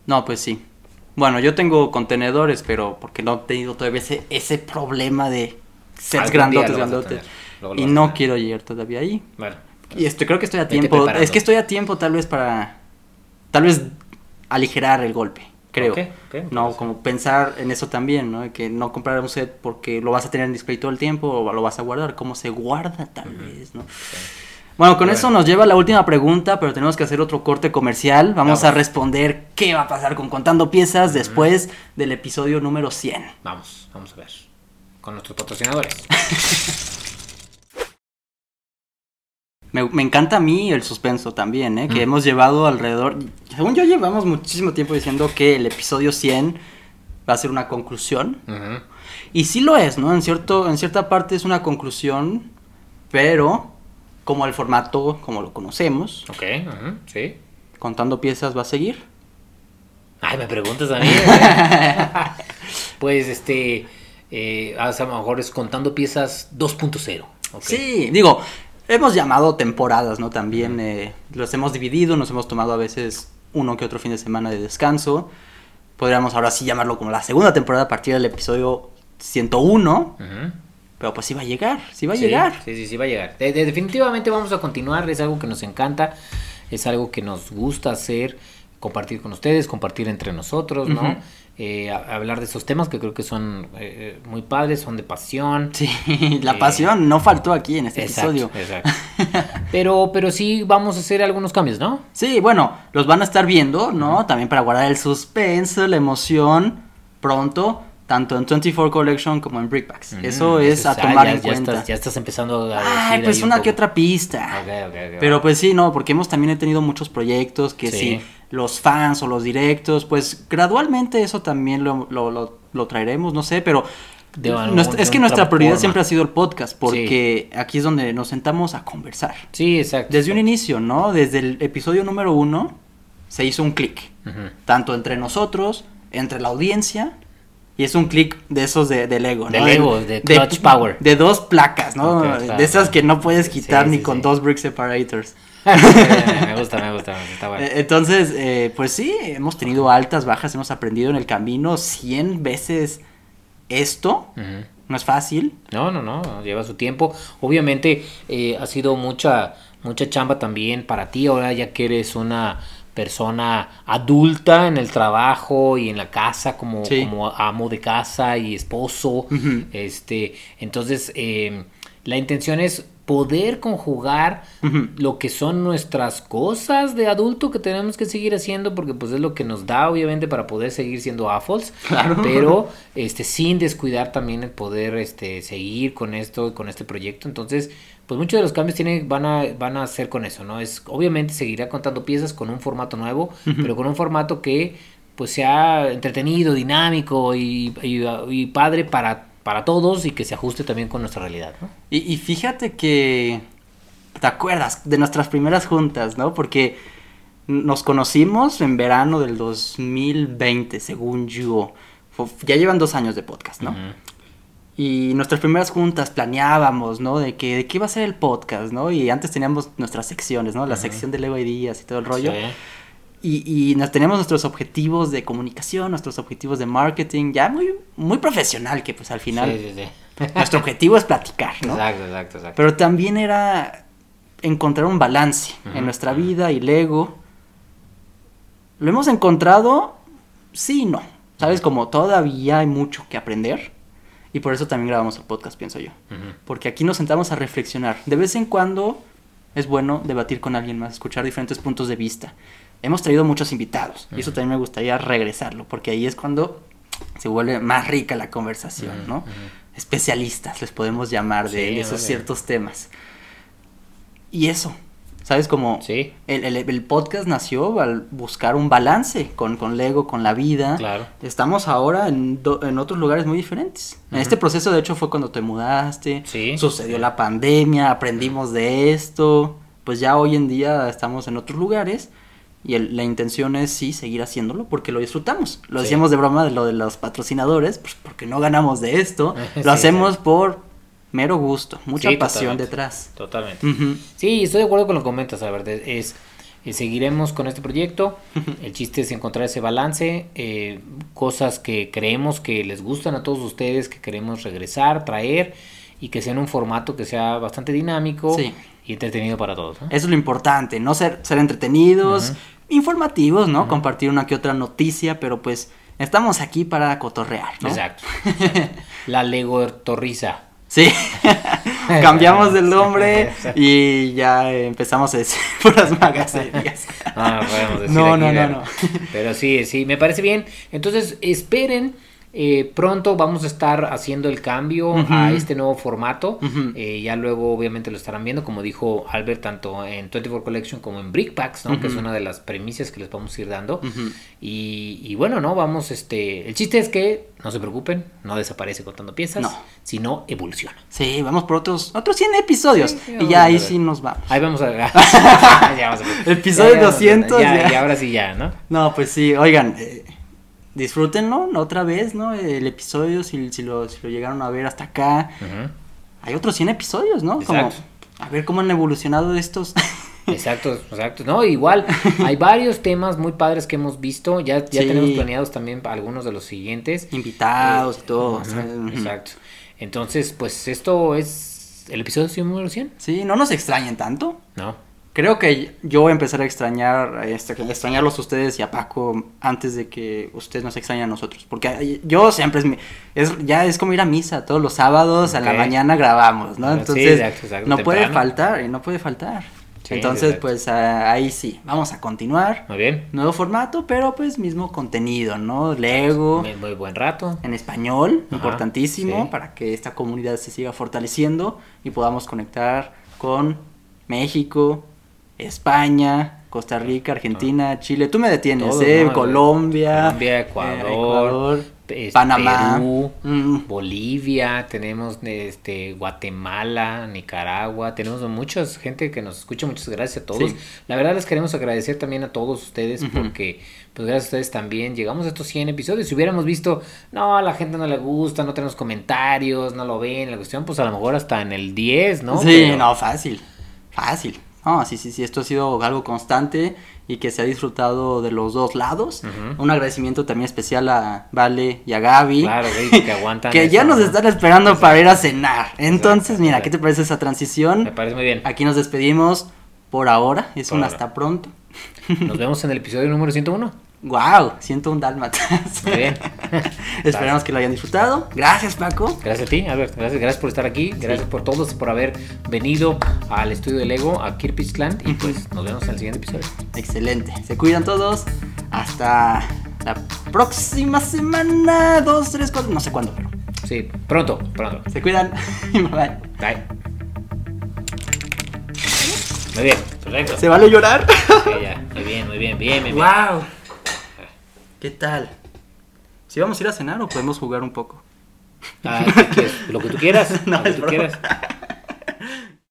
No, pues sí. Bueno, yo tengo contenedores, pero porque no he tenido todavía ese, ese problema de sets grandotes, grandotes. Y no quiero llegar todavía ahí. Bueno, Y esto, creo que estoy a tiempo. Es que estoy a tiempo tal vez para... Tal vez aligerar el golpe, creo. Ok, ok, me no, como pensar en eso también, ¿no? Que no comprar un set porque lo vas a tener en display todo el tiempo o lo vas a guardar. ¿Cómo se guarda tal vez, no? Bueno, con Bueno. eso nos lleva a la última pregunta, pero tenemos que hacer otro corte comercial. Vamos, Vamos. a responder qué va a pasar con Contando Piezas después del episodio número 100. vamos, vamos a ver. Con nuestros patrocinadores. Me, me encanta a mí el suspenso también, ¿eh? Que Mm. hemos llevado alrededor... Según yo llevamos muchísimo tiempo diciendo que el episodio 100 va a ser una conclusión. Y sí lo es, ¿no? En, cierto, en cierta parte es una conclusión, pero como el formato, como lo conocemos, Ok, sí. Contando Piezas va a seguir. Ay, me preguntas a mí. pues este, eh, a lo mejor es contando piezas 2.0. ok. Sí, digo, hemos llamado temporadas, ¿no? También eh, los hemos dividido, nos hemos tomado a veces uno que otro fin de semana de descanso. Podríamos ahora sí llamarlo como la segunda temporada a partir del episodio 101, Ujú. pero pues sí va a llegar, sí va a Sí, llegar. Sí, sí, sí, va a llegar. De- de- definitivamente vamos a continuar, es algo que nos encanta, es algo que nos gusta hacer, compartir con ustedes, compartir entre nosotros, ¿no? Eh, a- hablar de esos temas que creo que son eh, eh, muy padres, son de pasión. Sí, la Eh, pasión no faltó aquí en este Exacto, episodio. exacto. Pero, pero sí vamos a hacer algunos cambios, ¿no? Sí, bueno, los van a estar viendo, ¿no? También para guardar el suspenso, la emoción, pronto, tanto en 24 Collection como en Brickbacks. Eso Ujú, es a ah, tomar ya- en ya cuenta. Estás, ya estás empezando a Ay, pues un una poco. que otra pista. Ok, ok, ok, Pero pues sí, no, porque hemos también he tenido muchos proyectos que Sí. sí, los fans o los directos, pues gradualmente eso también lo, lo, lo- lo traeremos, no sé, pero De algún- nuestra- de es que nuestra prioridad forma. siempre ha sido el podcast, porque aquí es donde nos sentamos a conversar. Sí, exacto. Desde un inicio, ¿no? Desde el episodio número uno se hizo un clic, tanto entre nosotros, entre la audiencia. Y es un clic de esos de, de Lego, ¿no? De Lego, de clutch power. De dos placas, ¿no? De esas que no puedes quitar sí, ni sí. con dos brick separators. me gusta, me gusta, está bueno. Eh, Entonces, eh, pues sí, hemos tenido altas, bajas, hemos aprendido en el camino 100 veces esto. No es fácil. No, no, no, lleva su tiempo. Obviamente eh, ha sido mucha, mucha chamba también para ti ahora ya que eres una persona adulta en el trabajo y en la casa como, Sí. como amo de casa y esposo. Este, entonces eh, la intención es poder conjugar lo que son nuestras cosas de adulto que tenemos que seguir haciendo porque pues es lo que nos da obviamente para poder seguir siendo AFOLs Claro. pero este sin descuidar también el poder este seguir con esto con este proyecto entonces pues muchos de los cambios tienen van a van a ser con eso no es obviamente seguirá contando piezas con un formato nuevo pero con un formato que pues sea entretenido dinámico y, y- y padre para para todos y que se ajuste también con nuestra realidad ¿no? Y, y fíjate que. ¿Te acuerdas de nuestras primeras juntas, no? Porque nos conocimos en verano del 2020, según yo. Ya llevan dos años de podcast, ¿no? Y nuestras primeras juntas planeábamos, ¿no? De que de qué iba a ser el podcast, ¿no? Y antes teníamos nuestras secciones, ¿no? La sección de Lego Ideas y todo el rollo. Sí. Y, y nos teníamos nuestros objetivos de comunicación, nuestros objetivos de marketing, ya muy, muy profesional, que pues al final Sí, sí, sí. nuestro objetivo es platicar, ¿no? Exacto, exacto, exacto. Pero también era encontrar un balance en nuestra vida y Lego. ¿Lo hemos encontrado? Sí y no. ¿Sabes? Como todavía hay mucho que aprender. Y por eso también grabamos el podcast, pienso yo. Porque aquí nos sentamos a reflexionar. De vez en cuando es bueno debatir con alguien más, escuchar diferentes puntos de vista. Hemos traído muchos invitados. Y eso también me gustaría regresarlo. Porque ahí es cuando se vuelve más rica la conversación, ¿no? Especialistas les podemos llamar de, Sí, esos ciertos temas. Y eso, ¿sabes? Como Sí. el, el- el podcast nació al buscar un balance con, con Lego, con la vida. Claro. Estamos ahora en, do- en otros lugares muy diferentes. En este proceso, de hecho, fue cuando te mudaste. Sí. Sucedió la pandemia, aprendimos de esto. Pues ya hoy en día estamos en otros lugares. Y el- la intención es sí seguir haciéndolo porque lo disfrutamos. Lo Sí. decíamos de broma de lo de los patrocinadores, pues porque no ganamos de esto. Sí, Lo hacemos sí. por mero gusto, mucha Sí, pasión totalmente. detrás. Totalmente. Sí, estoy de acuerdo con lo que comentas, Albert. Es, es- seguiremos con este proyecto. El chiste es encontrar ese balance, eh, cosas que creemos que les gustan a todos ustedes, que queremos regresar, traer y que sea en un formato que sea bastante dinámico Sí. y entretenido para todos. ¿no? Eso es lo importante, no ser, ser entretenidos, informativos, ¿no? Compartir una que otra noticia, pero pues estamos aquí para cotorrear, ¿no? Exacto. La Lego Torriza. Sí, cambiamos el nombre y ya empezamos a decir puras magacerías. Ah, No, no, no, pero- no. Pero sí, sí, me parece bien. Entonces, esperen. Eh, pronto vamos a estar haciendo el cambio a este nuevo formato. Eh, ya luego, obviamente, lo estarán viendo, como dijo Albert, tanto en 24 Collection como en Brickpacks, ¿no? Que es una de las premisas que les vamos a ir dando. Y, y bueno, ¿no? Vamos, este. El chiste es que no se preocupen, no desaparece contando piezas, No. sino evoluciona. Sí, vamos por otros, otros 100 episodios Sí, sí, y ya ahí sí nos vamos. Ahí vamos a. ya vamos a- Episodio ya, ya vamos a- 200, Ya, ya. y ahora sí, ya, ¿no? No, pues sí, oigan, eh, disfrútenlo ¿no? otra vez, ¿no? El episodio, si, si, lo, si lo llegaron a ver hasta acá. Hay otros 100 episodios, ¿no? Como, a ver cómo han evolucionado estos. Exacto, exacto. No, igual, hay varios temas muy padres que hemos visto. Ya, ya Sí. tenemos planeados también algunos de los siguientes. Invitados y todo. Exacto. Entonces, pues esto es el episodio número 100. Sí, no nos extrañen tanto. No. Creo que yo voy a empezar a extrañar, este, a extrañarlos a ustedes y a Paco antes de que ustedes nos extrañen a nosotros. Porque yo siempre es, mi- es ya es como ir a misa todos los sábados a la mañana grabamos, ¿no? Sí, Entonces exacto, exacto, no puede faltar y no puede faltar. Sí, Entonces exacto. pues ah, ahí sí, vamos a continuar. Muy bien. Nuevo formato, pero pues mismo contenido, ¿no? Lego. Muy, muy buen rato. en español, Ajá, importantísimo, sí. para que esta comunidad se siga fortaleciendo y podamos conectar con México, España, Costa Rica, Argentina, Chile. Tú me detienes, Todos, ¿eh? ¿no? Colombia, Colombia, eh, Ecuador, es- Panamá, Perú, mm, Bolivia, tenemos este Guatemala, Nicaragua, tenemos mucha gente que nos escucha, muchas gracias a todos. Sí. La verdad les queremos agradecer también a todos ustedes porque pues gracias a ustedes también llegamos a estos 100 episodios. Si hubiéramos visto, no, a la gente no le gusta, no tenemos comentarios, no lo ven, la cuestión pues a lo mejor hasta en el 10, ¿no? Sí, Pero- no, fácil, fácil. No, sí, sí, sí, esto ha sido algo constante y que se ha disfrutado de los dos lados. Un agradecimiento también especial a Vale y a Gaby. Claro, güey, que aguantan que ya nos ¿no? están esperando para ir a cenar. Entonces, Exacto, mira. ¿qué te parece esa transición? Me parece muy bien. Aquí nos despedimos por ahora. Es Por un ahora. hasta pronto. Nos vemos en el episodio número 101. Wow, siento un dálmatas. Muy bien. Esperamos que lo hayan disfrutado. Gracias, Paco. Gracias a ti, Albert. Gracias, gracias por estar aquí. Gracias por todos, por haber venido al estudio de Lego, a Kirpishland. Y pues nos vemos en el siguiente episodio. Excelente. Se cuidan todos. Hasta la próxima semana. Dos, tres, cuatro. No sé cuándo, pero. Sí, pronto, pronto. Se cuidan. Bye. Bye. Muy bien, perfecto. ¿Se vale llorar? Ok, ya. Muy bien, muy bien, bien, bien. bien. wow. ¿Qué tal? ¿Si vamos a ir a cenar o podemos jugar un poco? Ah, ¿qué quieres? Lo que tú quieras. No, lo que tú broma. quieras.